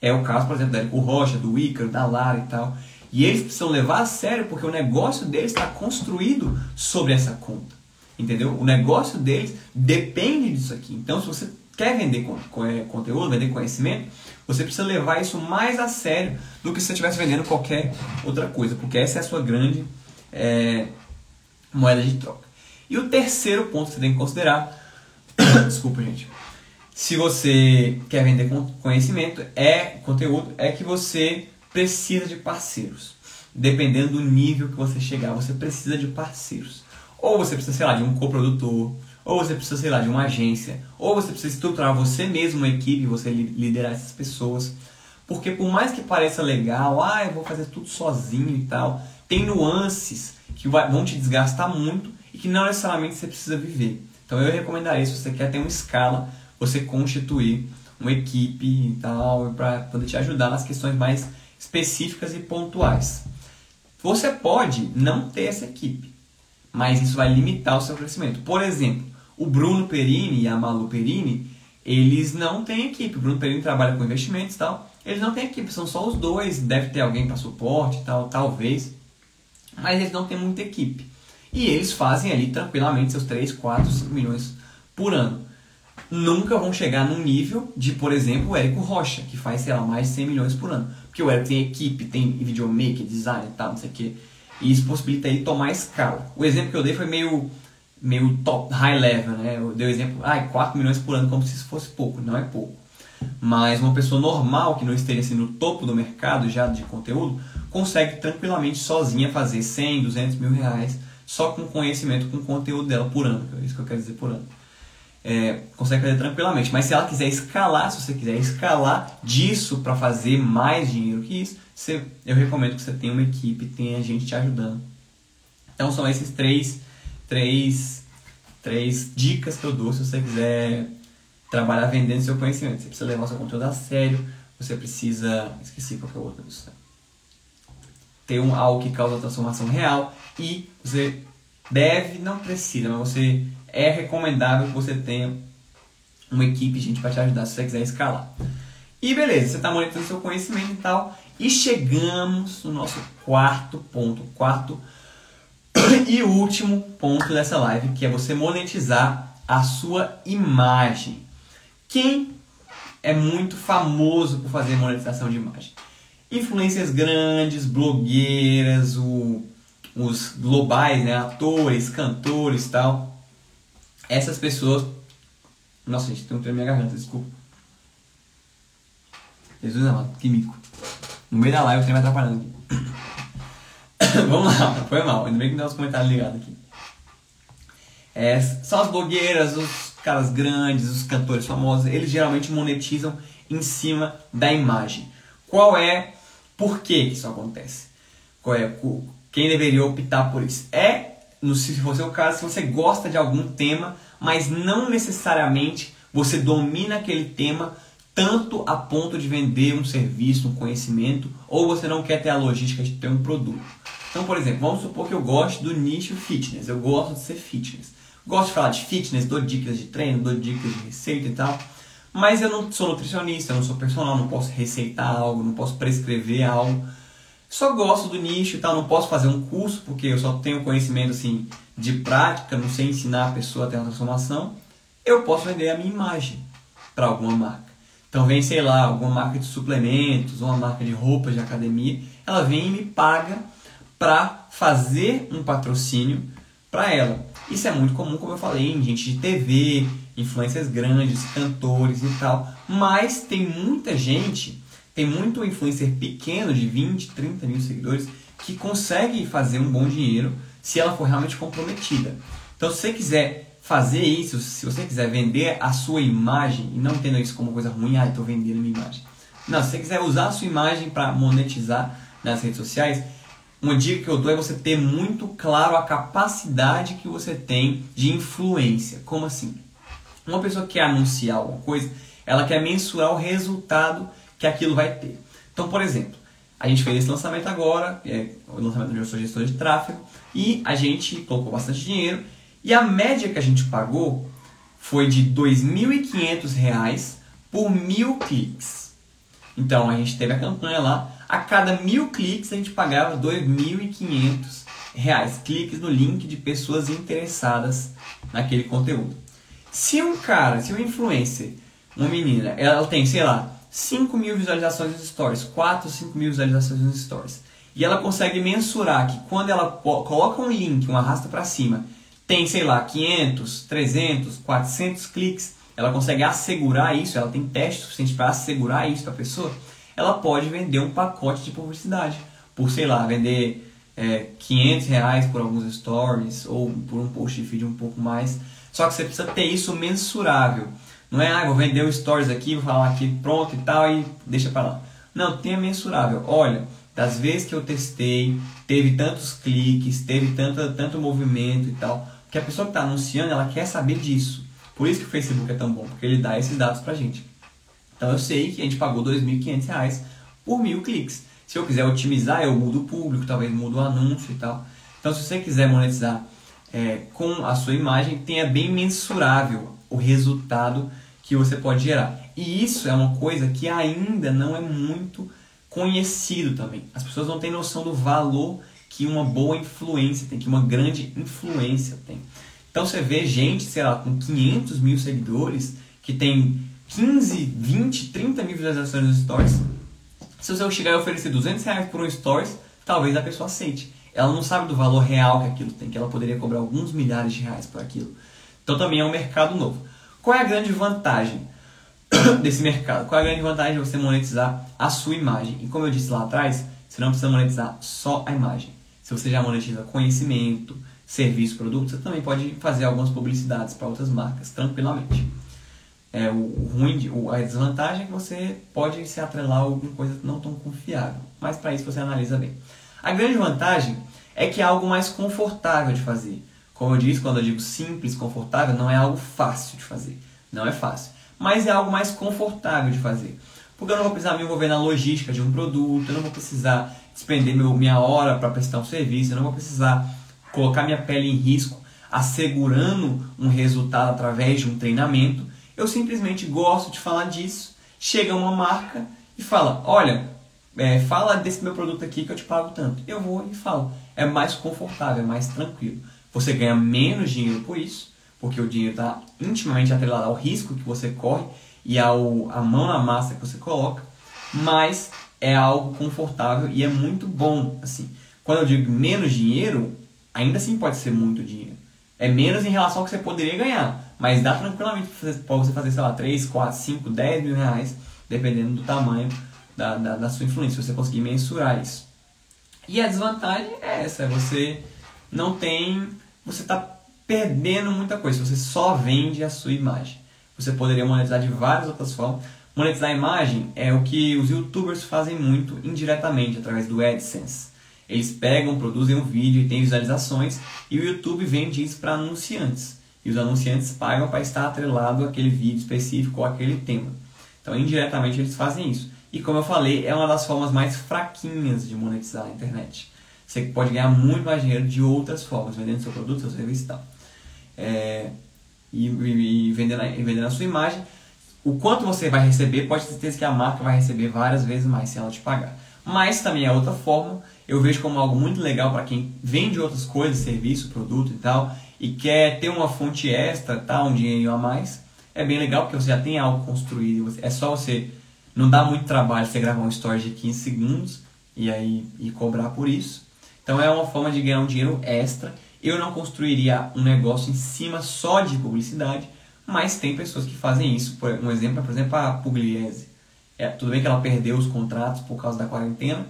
É o caso, por exemplo, da Érico Rocha, do Ícaro, da Lara e tal. E eles precisam levar a sério porque o negócio deles está construído sobre essa conta. Entendeu? O negócio deles depende disso aqui. Então, se você quer vender é, conteúdo, vender conhecimento, você precisa levar isso mais a sério do que se você estivesse vendendo qualquer outra coisa, porque essa é a sua grande é, moeda de troca. E o terceiro ponto que você tem que considerar, <coughs> desculpa gente, se você quer vender conhecimento, é conteúdo, é que você precisa de parceiros. Dependendo do nível que você chegar, você precisa de parceiros. Ou você precisa, sei lá, de um coprodutor, ou você precisa, sei lá, de uma agência, ou você precisa estruturar você mesmo uma equipe, você liderar essas pessoas. Porque por mais que pareça legal, ah, eu vou fazer tudo sozinho e tal, tem nuances que vão te desgastar muito e que não necessariamente você precisa viver. Então eu recomendaria, se você quer ter uma escala, você constituir uma equipe e tal, para poder te ajudar nas questões mais específicas e pontuais. Você pode não ter essa equipe, mas isso vai limitar o seu crescimento. Por exemplo, o Bruno Perini e a Malu Perini, eles não têm equipe. O Bruno Perini trabalha com investimentos e tal. Eles não têm equipe, são só os dois. Deve ter alguém para suporte e tal, talvez. Mas eles não têm muita equipe. E eles fazem ali tranquilamente seus 3, 4, 5 milhões por ano. Nunca vão chegar num nível de, por exemplo, o Érico Rocha, que faz, sei lá, mais de 100 milhões por ano. Porque o Érico tem equipe, tem videomaker, design e tal, não sei o quê. E isso possibilita ele tomar escala. O exemplo que eu dei foi meio, meio top, high level, né? Eu dei o exemplo, ah, 4 milhões por ano, como se isso fosse pouco. Não é pouco. Mas uma pessoa normal, que não esteja assim, no topo do mercado já de conteúdo, consegue tranquilamente sozinha fazer 100, 200 mil reais só com conhecimento, com conteúdo dela por ano. É isso que eu quero dizer por ano. É, consegue fazer tranquilamente. Mas se ela quiser escalar, se você quiser escalar disso para fazer mais dinheiro que isso, você, eu recomendo que você tenha uma equipe, tenha gente te ajudando. Então são esses três, três, três dicas que eu dou se você quiser trabalhar vendendo seu conhecimento. Você precisa levar seu conteúdo a sério, você precisa. Esqueci qual que é o outro ter um, algo que causa transformação real e você deve, não precisa, mas você é recomendável que você tenha uma equipe gente para te ajudar se você quiser escalar. E beleza, você está monetizando seu conhecimento e tal. E chegamos no nosso quarto ponto, quarto <coughs> e último ponto dessa live, que é você monetizar a sua imagem. Quem é muito famoso por fazer monetização de imagem? influências grandes, blogueiras, o, os globais, né, atores, cantores tal. Essas pessoas. Nossa, gente, tem um trem na minha garganta, desculpa. Jesus amado, que mico. No meio da live trem vai atrapalhando aqui. <coughs> Vamos lá, foi mal. Ainda bem que deu os comentários ligados aqui. É, são as blogueiras, os caras grandes, os cantores famosos, eles geralmente monetizam em cima da imagem. Qual é por que isso acontece? Qual é, quem deveria optar por isso? É, se for o caso, se você gosta de algum tema, mas não necessariamente você domina aquele tema tanto a ponto de vender um serviço, um conhecimento, ou você não quer ter a logística de ter um produto. Então, por exemplo, vamos supor que eu gosto do nicho fitness, eu gosto de ser fitness. Gosto de falar de fitness, dou dicas de treino, dou dicas de receita e tal. Mas eu não sou nutricionista, eu não sou personal, não posso receitar algo, não posso prescrever algo. Só gosto do nicho e tal, não posso fazer um curso porque eu só tenho conhecimento assim de prática, não sei ensinar a pessoa a ter uma transformação. Eu posso vender a minha imagem para alguma marca. Então vem, sei lá, alguma marca de suplementos, uma marca de roupas de academia, ela vem e me paga para fazer um patrocínio para ela. Isso é muito comum, como eu falei, em gente de TV, influências grandes, cantores e tal. Mas tem muita gente, tem muito influencer pequeno de 20, 30 mil seguidores que consegue fazer um bom dinheiro se ela for realmente comprometida. Então, se você quiser fazer isso, se você quiser vender a sua imagem, e não entenda isso como coisa ruim, ah, estou vendendo minha imagem. Não, se você quiser usar a sua imagem para monetizar nas redes sociais, uma dica que eu dou é você ter muito claro a capacidade que você tem de influência. Como assim? Uma pessoa que quer anunciar alguma coisa, ela quer mensurar o resultado que aquilo vai ter. Então, por exemplo, a gente fez esse lançamento agora, é o lançamento do eu sou gestor de tráfego, e a gente colocou bastante dinheiro, e a média que a gente pagou foi de R$ 2.500 por mil cliques. Então, a gente teve a campanha lá, a cada mil cliques a gente pagava 2.500 reais cliques no link de pessoas interessadas naquele conteúdo. Se um cara, se um influencer, uma menina, ela tem, sei lá, 5 mil visualizações nos stories, 4, 5 mil visualizações nos stories, e ela consegue mensurar que quando ela coloca um link, um arrasta para cima, tem, sei lá, 500, 300, 400 cliques, ela consegue assegurar isso, ela tem teste suficiente para assegurar isso para a pessoa, ela pode vender um pacote de publicidade por, sei lá, vender é, 500 reais por alguns stories ou por um post de vídeo um pouco mais. Só que você precisa ter isso mensurável. Não é, ah, vou vender o stories aqui, vou falar aqui pronto e tal e deixa para lá. Não, tenha mensurável. Olha, das vezes que eu testei, teve tantos cliques, teve tanto, tanto movimento e tal. Porque a pessoa que está anunciando, ela quer saber disso. Por isso que o Facebook é tão bom, porque ele dá esses dados pra gente. Então eu sei que a gente pagou R$ 2.500 por mil cliques. Se eu quiser otimizar, eu mudo o público, talvez mudo o anúncio e tal. Então, se você quiser monetizar é, com a sua imagem, tenha bem mensurável o resultado que você pode gerar. E isso é uma coisa que ainda não é muito conhecido também. As pessoas não têm noção do valor que uma boa influência tem, que uma grande influência tem. Então você vê gente, sei lá, com 500 mil seguidores, que tem 15, 20, 30 mil visualizações nos stories, se você chegar e oferecer 200 reais por um stories, talvez a pessoa aceite. Ela não sabe do valor real que aquilo tem, que ela poderia cobrar alguns milhares de reais por aquilo. Então também é um mercado novo. Qual é a grande vantagem <coughs> desse mercado? Qual é a grande vantagem de você monetizar a sua imagem? E como eu disse lá atrás, você não precisa monetizar só a imagem. Se você já monetiza conhecimento, serviço, produto, você também pode fazer algumas publicidades para outras marcas tranquilamente. É, o, ruim, de, a desvantagem é que você pode se atrelar a alguma coisa não tão confiável, mas para isso você analisa bem. A grande vantagem é que é algo mais confortável de fazer. Como eu disse, quando eu digo simples, confortável, não é algo fácil de fazer. Não é fácil. Mas é algo mais confortável de fazer. Porque eu não vou precisar me envolver na logística de um produto, eu não vou precisar despender meu, minha hora para prestar um serviço, eu não vou precisar colocar minha pele em risco assegurando um resultado através de um treinamento eu simplesmente gosto de falar disso. Chega uma marca e fala: Olha, é, fala desse meu produto aqui que eu te pago tanto. Eu vou e falo. É mais confortável, é mais tranquilo. Você ganha menos dinheiro por isso, porque o dinheiro está intimamente atrelado ao risco que você corre e ao a mão na massa que você coloca, mas é algo confortável e é muito bom. Assim, quando eu digo menos dinheiro, ainda assim pode ser muito dinheiro. É menos em relação ao que você poderia ganhar. Mas dá tranquilamente para você fazer, sei lá, 3, 4, 5, 10 mil reais, dependendo do tamanho da, da, da sua influência, se você conseguir mensurar isso. E a desvantagem é essa, é você não tem. Você está perdendo muita coisa, você só vende a sua imagem. Você poderia monetizar de várias outras formas. Monetizar a imagem é o que os youtubers fazem muito indiretamente, através do AdSense. Eles pegam, produzem um vídeo e tem visualizações e o YouTube vende isso para anunciantes. E os anunciantes pagam para estar atrelado àquele vídeo específico ou àquele tema. Então, indiretamente, eles fazem isso. E como eu falei, é uma das formas mais fraquinhas de monetizar a internet. Você pode ganhar muito mais dinheiro de outras formas, vendendo seu produto, seu serviço e tal. É, e, e, e, vendendo, e vendendo a sua imagem. O quanto você vai receber, pode ter certeza que a marca vai receber várias vezes mais se ela te pagar. Mas também é outra forma, eu vejo como algo muito legal para quem vende outras coisas, serviço, produto e tal, e quer ter uma fonte extra, tá, um dinheiro a mais, é bem legal porque você já tem algo construído. É só você. Não dá muito trabalho você gravar um story de 15 segundos e aí e cobrar por isso. Então é uma forma de ganhar um dinheiro extra. Eu não construiria um negócio em cima só de publicidade, mas tem pessoas que fazem isso. Um exemplo por exemplo, a Pugliese. É, tudo bem que ela perdeu os contratos por causa da quarentena,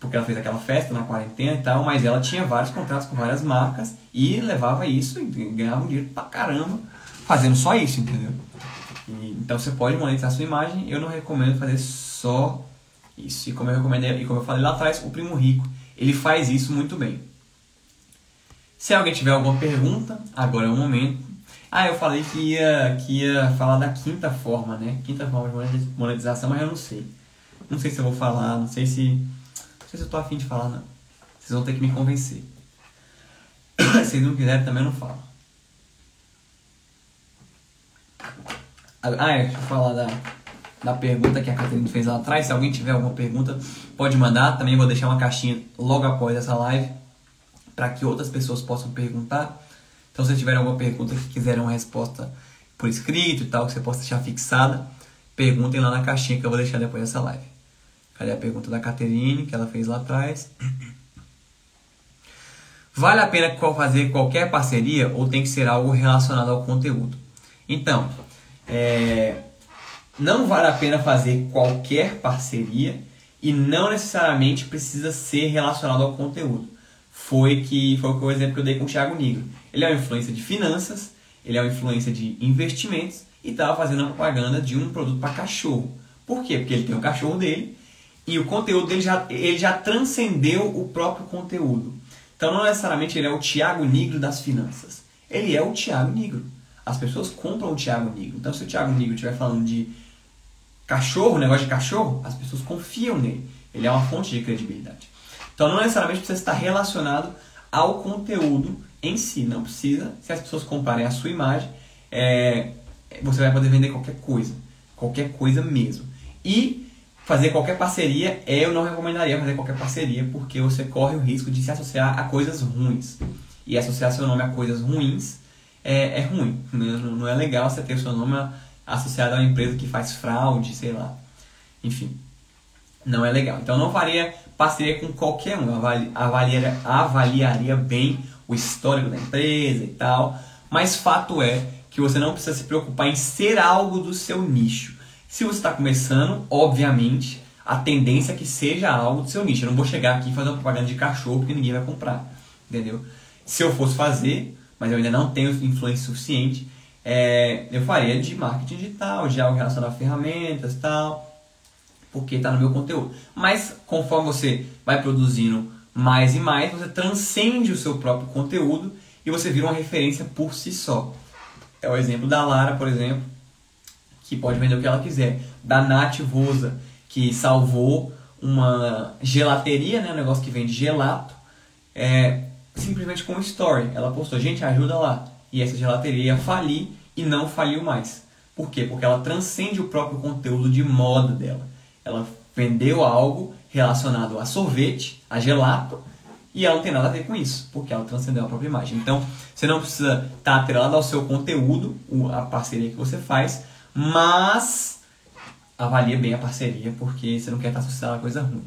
porque ela fez aquela festa na quarentena e tal, mas ela tinha vários contratos com várias marcas e levava isso e ganhava um dinheiro pra caramba fazendo só isso, entendeu? E, então você pode monetizar sua imagem, eu não recomendo fazer só isso. E como eu recomendei, e como eu falei lá atrás, o Primo Rico, ele faz isso muito bem. Se alguém tiver alguma pergunta, agora é o momento. Ah, eu falei que ia, que ia falar da quinta forma, né? Quinta forma de monetização, mas eu não sei. Não sei se eu vou falar, não sei se não sei se eu tô afim de falar, não. Vocês vão ter que me convencer. <coughs> se não quiserem, também não falo. Ah, é, deixa eu falar da, da pergunta que a Catarina fez lá atrás. Se alguém tiver alguma pergunta, pode mandar. Também vou deixar uma caixinha logo após essa live para que outras pessoas possam perguntar. Então, se tiver alguma pergunta que quiserem uma resposta por escrito e tal, que você possa deixar fixada, perguntem lá na caixinha que eu vou deixar depois dessa live. Cadê a pergunta da Caterine, que ela fez lá atrás? <clears throat> Vale a pena fazer qualquer parceria ou tem que ser algo relacionado ao conteúdo? Então, é, não vale a pena fazer qualquer parceria e não necessariamente precisa ser relacionado ao conteúdo. Foi que foi o exemplo que eu dei com o Thiago Nigro. Ele é uma influência de finanças, ele é uma influência de investimentos e estava fazendo a propaganda de um produto para cachorro. Por quê? Porque ele tem o cachorro dele e o conteúdo dele já, ele já transcendeu o próprio conteúdo. Então não necessariamente ele é o Tiago Negro das finanças. Ele é o Tiago Negro. As pessoas compram o Tiago Negro. Então se o Tiago Negro estiver falando de cachorro, negócio de cachorro, as pessoas confiam nele. Ele é uma fonte de credibilidade. Então não necessariamente precisa estar relacionado ao conteúdo em si. Não precisa. Se as pessoas comprarem a sua imagem, é, você vai poder vender qualquer coisa. Qualquer coisa mesmo. E fazer qualquer parceria, eu não recomendaria fazer qualquer parceria, porque você corre o risco de se associar a coisas ruins. E associar seu nome a coisas ruins é, é ruim. Não é legal você ter seu nome associado a uma empresa que faz fraude, sei lá. Enfim, não é legal. Então não faria parceria com qualquer um. Avaliaria, avaliaria bem o histórico da empresa e tal. Mas fato é que você não precisa se preocupar em ser algo do seu nicho. Se você está começando, obviamente, a tendência é que seja algo do seu nicho. Eu não vou chegar aqui e fazer uma propaganda de cachorro porque ninguém vai comprar. Entendeu? Se eu fosse fazer, mas eu ainda não tenho influência suficiente, é, eu faria de marketing digital, de algo relacionado a ferramentas tal, porque está no meu conteúdo. Mas conforme você vai produzindo mais e mais, você transcende o seu próprio conteúdo e você vira uma referência por si só. É o exemplo da Lara, por exemplo, que pode vender o que ela quiser. Da Nath Vosa, que salvou uma gelateria, né, um negócio que vende gelato, é, simplesmente com um story. Ela postou, gente, ajuda lá. E essa gelateria ia falir e não faliu mais. Por quê? Porque ela transcende o próprio conteúdo de moda dela. Ela vendeu algo relacionado a sorvete, a gelato, e ela não tem nada a ver com isso, porque ela transcendeu a própria imagem. Então, você não precisa estar atrelado ao seu conteúdo, a parceria que você faz, mas avalie bem a parceria, porque você não quer estar associado a coisa ruim.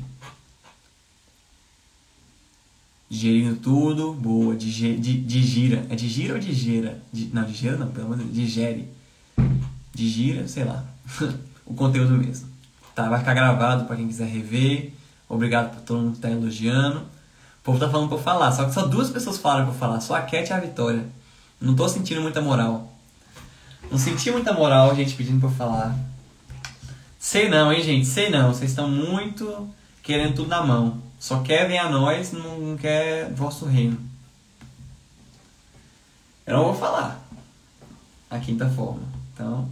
Digerindo tudo, boa, digira. É digira ou digira? Não, digira não, pelo menos digere. Digira, sei lá. <laughs> o conteúdo mesmo. Tá, vai ficar gravado para quem quiser rever. Obrigado por todo mundo que tá elogiando. O povo tá falando pra eu falar, só que só duas pessoas falaram pra eu falar, só a Cat e a Vitória. Não tô sentindo muita moral. Não senti muita moral, gente, pedindo pra eu falar. Sei não, hein, gente? Sei não. Vocês estão muito querendo tudo na mão. Só querem a nós, não quer vosso reino. Eu não vou falar a quinta forma. Então,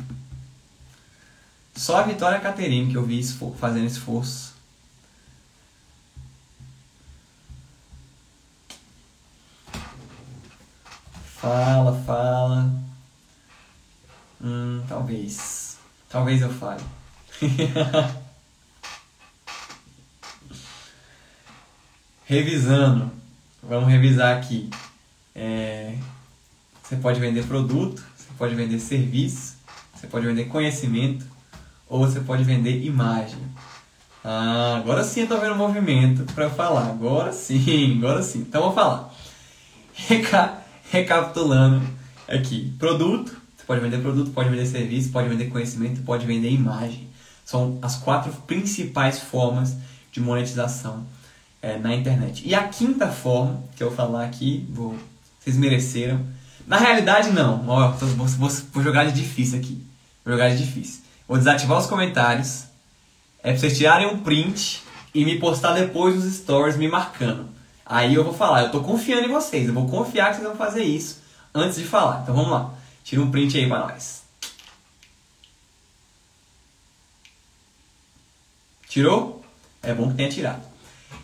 só a Vitória Caterine que eu vi fazendo esforço. Fala, fala. Hum, talvez. Talvez eu fale. <laughs> Revisando. Vamos revisar aqui. É, você pode vender produto, você pode vender serviço, você pode vender conhecimento ou você pode vender imagem. Ah, agora sim eu tô vendo movimento para falar. Agora sim, <laughs> agora sim. Então vou falar. Reca recapitulando aqui. Produto, pode vender produto, pode vender serviço, pode vender conhecimento, pode vender imagem. São as quatro principais formas de monetização é, na internet. E a quinta forma, que eu vou falar aqui, vou, vocês mereceram. Na realidade, não. Ó, vou, vou, vou jogar de difícil aqui. Vou jogar de difícil. Vou desativar os comentários. É pra vocês tirarem um print e me postar depois nos stories me marcando. Aí eu vou falar, eu tô confiando em vocês, eu vou confiar que vocês vão fazer isso antes de falar. Então vamos lá. Tira um print aí pra nós. Tirou? É bom que tenha tirado.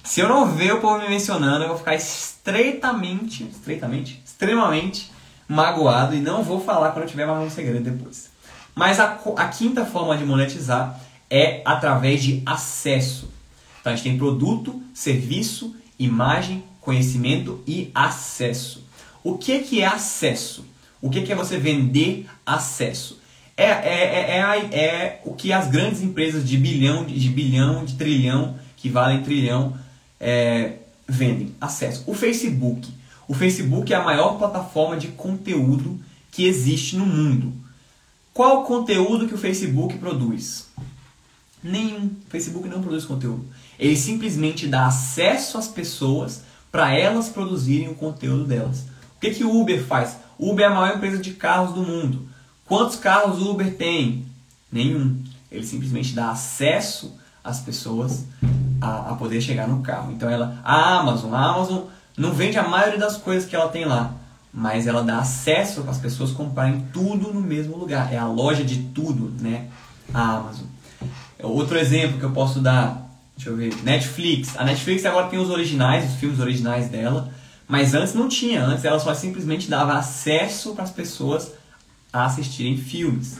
Se eu não ver o povo me mencionando, eu vou ficar estreitamente, estreitamente, extremamente magoado e não vou falar quando eu tiver mais um segredo depois. Mas a, a quinta forma de monetizar é através de acesso. Então a gente tem produto, serviço, imagem, conhecimento e acesso. O que, que é acesso? O que, que é você vender acesso? É, é, é, é, é o que as grandes empresas de bilhão, de bilhão, de trilhão, que valem trilhão, é, vendem acesso. O Facebook. O Facebook é a maior plataforma de conteúdo que existe no mundo. Qual conteúdo que o Facebook produz? Nenhum. O Facebook não produz conteúdo. Ele simplesmente dá acesso às pessoas para elas produzirem o conteúdo delas. O que, que o Uber faz? O Uber é a maior empresa de carros do mundo. Quantos carros o Uber tem? Nenhum. Ele simplesmente dá acesso às pessoas a, a poder chegar no carro. Então ela, a Amazon, a Amazon não vende a maioria das coisas que ela tem lá, mas ela dá acesso para as pessoas comprarem tudo no mesmo lugar. É a loja de tudo, né? A Amazon. Outro exemplo que eu posso dar, deixa eu ver, Netflix. A Netflix agora tem os originais, os filmes originais dela, mas antes não tinha. Antes ela só simplesmente dava acesso para as pessoas a assistirem filmes.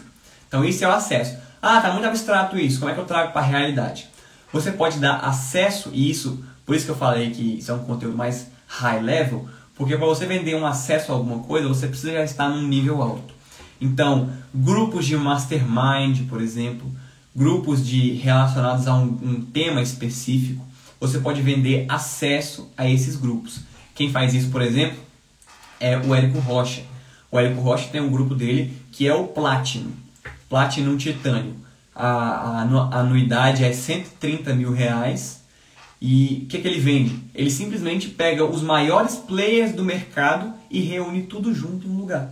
Então isso é o acesso. Ah, tá muito abstrato isso. Como é que eu trago para a realidade? Você pode dar acesso e isso, por isso que eu falei que isso é um conteúdo mais high level, porque para você vender um acesso a alguma coisa, você precisa já estar num nível alto. Então, grupos de mastermind, por exemplo, grupos de relacionados a um, um tema específico, você pode vender acesso a esses grupos. Quem faz isso, por exemplo, é o Érico Rocha. O Érico Rocha tem um grupo dele que é o Platinum, Platinum Titânio. A, a, anuidade é 130 mil reais e o que, que ele vende? Ele simplesmente pega os maiores players do mercado e reúne tudo junto em um lugar.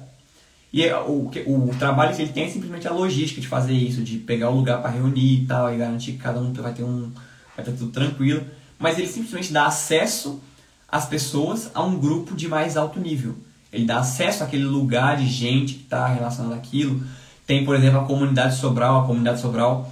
E é, o, o trabalho que ele tem é simplesmente a logística de fazer isso, de pegar o lugar para reunir e tal, e garantir que cada um vai ter um. vai estar tudo tranquilo. Mas ele simplesmente dá acesso às pessoas a um grupo de mais alto nível. Ele dá acesso àquele lugar de gente que está relacionado àquilo. Tem, por exemplo, a comunidade Sobral. A comunidade Sobral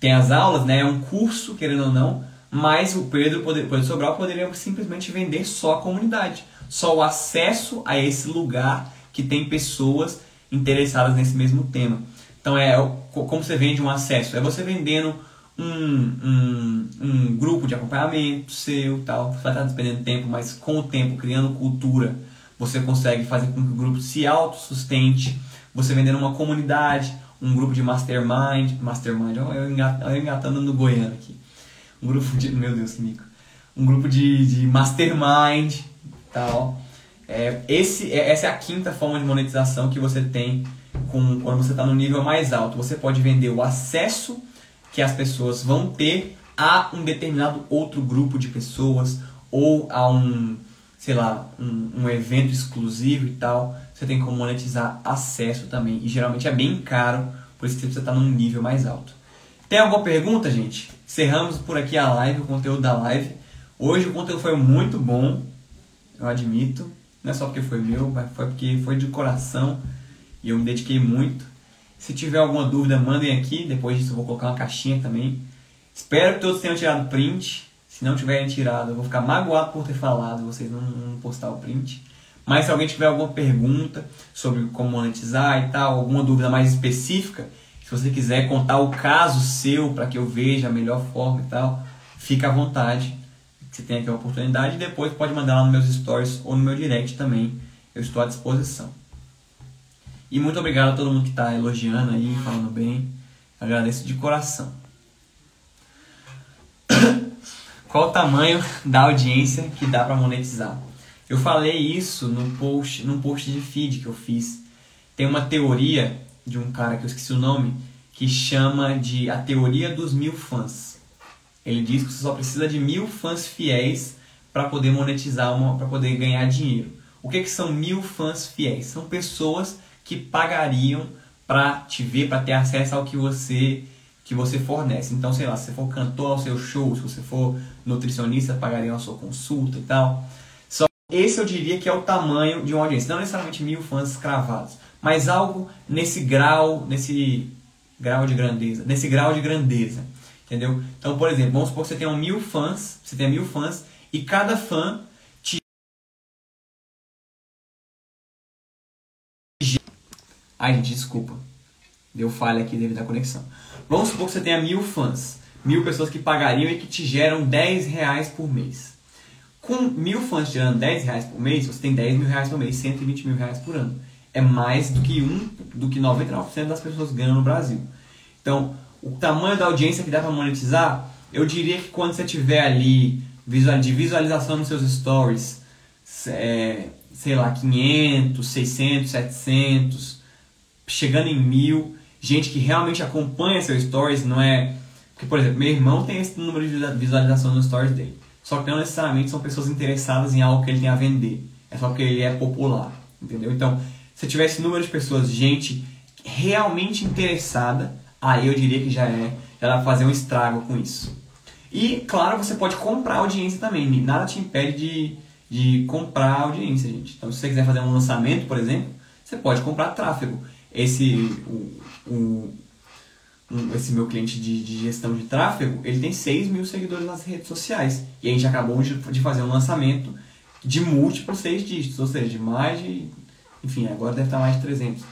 tem as aulas, né? É um curso, querendo ou não, mas o Pedro, poder, Pedro Sobral poderia simplesmente vender só a comunidade, só o acesso a esse lugar que tem pessoas interessadas nesse mesmo tema. Então é como você vende um acesso, é você vendendo um, um, um grupo de acompanhamento seu, tal. Você vai estar despendendo tempo, mas com o tempo criando cultura, você consegue fazer com que o grupo se autossustente. Você vendendo uma comunidade, um grupo de mastermind, mastermind, eu engatando no goiano aqui um grupo de. Meu Deus, que mico. Um grupo de, de mastermind tal. É, esse, é, essa é a quinta forma de monetização que você tem com, quando você está no nível mais alto. Você pode vender o acesso que as pessoas vão ter a um determinado outro grupo de pessoas ou a um, sei lá, um, um evento exclusivo e tal. Você tem como monetizar acesso também. E geralmente é bem caro, por isso que você está num nível mais alto. Tem alguma pergunta, gente? Cerramos por aqui a live, o conteúdo da live. Hoje o conteúdo foi muito bom, eu admito. Não é só porque foi meu, mas foi porque foi de coração e eu me dediquei muito. Se tiver alguma dúvida, mandem aqui. Depois disso eu vou colocar uma caixinha também. Espero que todos tenham tirado print. Se não tiverem tirado, eu vou ficar magoado por ter falado, vocês não, não postar o print. Mas se alguém tiver alguma pergunta sobre como monetizar e tal, alguma dúvida mais específica, se você quiser contar o caso seu para que eu veja a melhor forma e tal, fica à vontade. Você tem aqui a oportunidade e depois pode mandar lá nos meus stories ou no meu direct também. Eu estou à disposição. E muito obrigado a todo mundo que está elogiando aí, falando bem. Agradeço de coração. <coughs> Qual o tamanho da audiência que dá para monetizar? Eu falei isso no post, num post de feed que eu fiz. Tem uma teoria de um cara que eu esqueci o nome, que chama de a teoria dos mil fãs. Ele diz que você só precisa de mil fãs fiéis para poder monetizar, para poder ganhar dinheiro. O que, que são mil fãs fiéis? São pessoas que pagariam para te ver, para ter acesso ao que você que você fornece. Então, sei lá, se você for cantor ao seu show, se você for nutricionista, pagariam a sua consulta e tal. Esse eu diria que é o tamanho de uma audiência, não necessariamente mil fãs cravados mas algo nesse grau, nesse grau de grandeza, nesse grau de grandeza, entendeu? Então, por exemplo, vamos supor que você tenha mil fãs, você tem mil fãs e cada fã te Ai, gente, desculpa. Deu falha aqui devido à conexão. Vamos supor que você tenha mil fãs, mil pessoas que pagariam e que te geram 10 reais por mês. Com mil fãs tirando 10 reais por mês, você tem 10 mil reais por mês, 120 mil reais por ano. É mais do que, um, do que 99% das pessoas ganham no Brasil. Então, o tamanho da audiência que dá para monetizar, eu diria que quando você tiver ali de visualização nos seus stories, é, sei lá, 500, 600, 700, chegando em mil, gente que realmente acompanha seus stories, não é... Porque, por exemplo, meu irmão tem esse número de visualização nos stories dele. Só que não necessariamente são pessoas interessadas em algo que ele tem a vender. É só porque ele é popular, entendeu? Então, se tivesse número de pessoas, gente realmente interessada, aí eu diria que já é, dá pra fazer um estrago com isso. E, claro, você pode comprar audiência também. Nada te impede de, de comprar audiência, gente. Então, se você quiser fazer um lançamento, por exemplo, você pode comprar tráfego. Esse, o, o, esse meu cliente de, de, gestão de tráfego, ele tem 6 mil seguidores nas redes sociais. E a gente acabou de, de fazer um lançamento de múltiplos 6 dígitos, ou seja, de mais de. Enfim, agora deve estar mais de 300.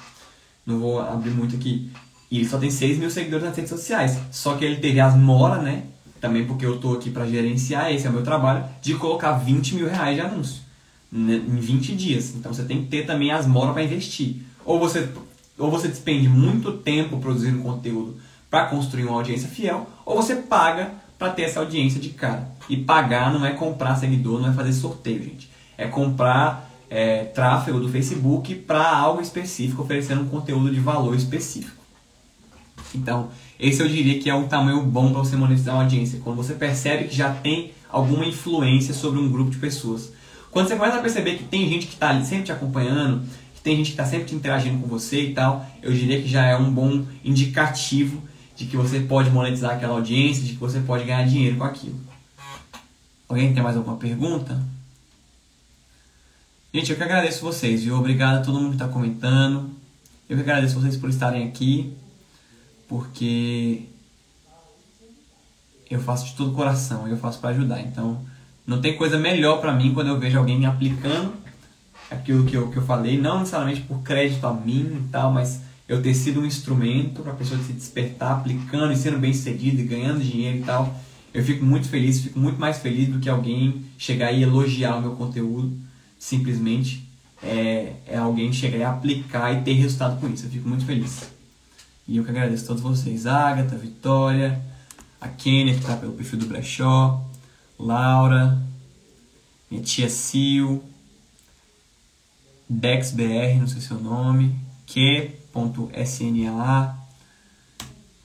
Não vou abrir muito aqui. E ele só tem 6 mil seguidores nas redes sociais. Só que ele teve as moras, né? Também porque eu estou aqui para gerenciar, esse é o meu trabalho, de colocar 20 mil reais de anúncio né, em 20 dias. Então você tem que ter também as moras para investir. Ou você, ou você despende muito tempo produzindo conteúdo para construir uma audiência fiel, ou você paga para ter essa audiência de cara. E pagar não é comprar seguidor, não é fazer sorteio, gente. É comprar é, tráfego do Facebook para algo específico, oferecendo um conteúdo de valor específico. Então, esse eu diria que é um tamanho bom para você monetizar uma audiência, quando você percebe que já tem alguma influência sobre um grupo de pessoas. Quando você começa a perceber que tem gente que está ali sempre te acompanhando, que tem gente que está sempre te interagindo com você e tal, eu diria que já é um bom indicativo de que você pode monetizar aquela audiência, de que você pode ganhar dinheiro com aquilo. Alguém tem mais alguma pergunta? Gente, eu que agradeço vocês, viu? Obrigado a todo mundo que está comentando. Eu que agradeço vocês por estarem aqui, porque eu faço de todo coração eu faço para ajudar. Então, não tem coisa melhor para mim quando eu vejo alguém aplicando aquilo que eu, que eu falei, não necessariamente por crédito a mim e tal, mas eu ter sido um instrumento para a pessoa se despertar aplicando e sendo bem sucedido e ganhando dinheiro e tal, eu fico muito feliz, fico muito mais feliz do que alguém chegar e elogiar o meu conteúdo, simplesmente é, é alguém chegar e aplicar e ter resultado com isso. Eu fico muito feliz. E eu que agradeço a todos vocês, Agatha, Vitória, a Kênia que está pelo perfil do Brechó, Laura, minha tia Sil, BexBR, não sei seu nome, que .sna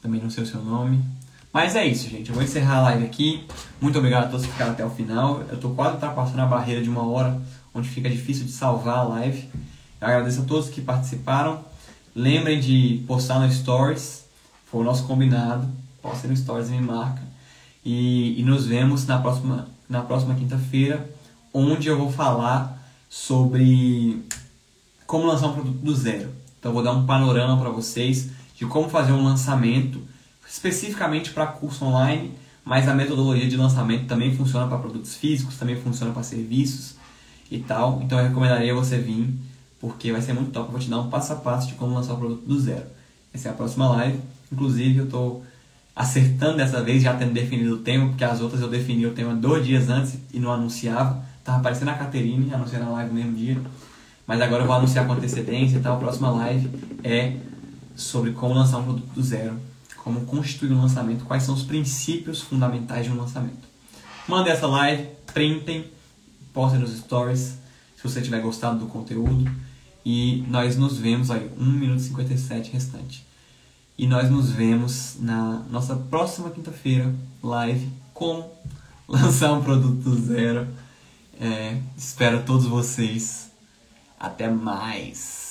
também não sei o seu nome. Mas é isso, gente. Eu vou encerrar a live aqui. Muito obrigado a todos que ficaram até o final. Eu estou quase ultrapassando a barreira de uma hora, onde fica difícil de salvar a live. Eu agradeço a todos que participaram. Lembrem de postar no Stories. Foi o nosso combinado. Postem no Stories e me marca. E, e nos vemos na próxima, na próxima quinta-feira, onde eu vou falar sobre como lançar um produto do zero. Então vou dar um panorama para vocês de como fazer um lançamento especificamente para curso online, mas a metodologia de lançamento também funciona para produtos físicos, também funciona para serviços e tal. Então eu recomendaria você vir, porque vai ser muito top. Eu vou te dar um passo a passo de como lançar o produto do zero. Essa é a próxima live. Inclusive eu estou acertando dessa vez, já tendo definido o tema, porque as outras eu defini o tema dois dias antes e não anunciava. Tava aparecendo a Caterine, anunciando a live no mesmo dia. Mas agora eu vou anunciar com antecedência, tá? A próxima live é sobre como lançar um produto do zero, como constituir um lançamento, quais são os princípios fundamentais de um lançamento. Mandem essa live, printem, postem nos stories, se você tiver gostado do conteúdo. E nós nos vemos aí, 1 minuto e 57 restante. E nós nos vemos na nossa próxima quinta-feira, live, como <laughs> lançar um produto do zero. É, espero todos vocês até mais!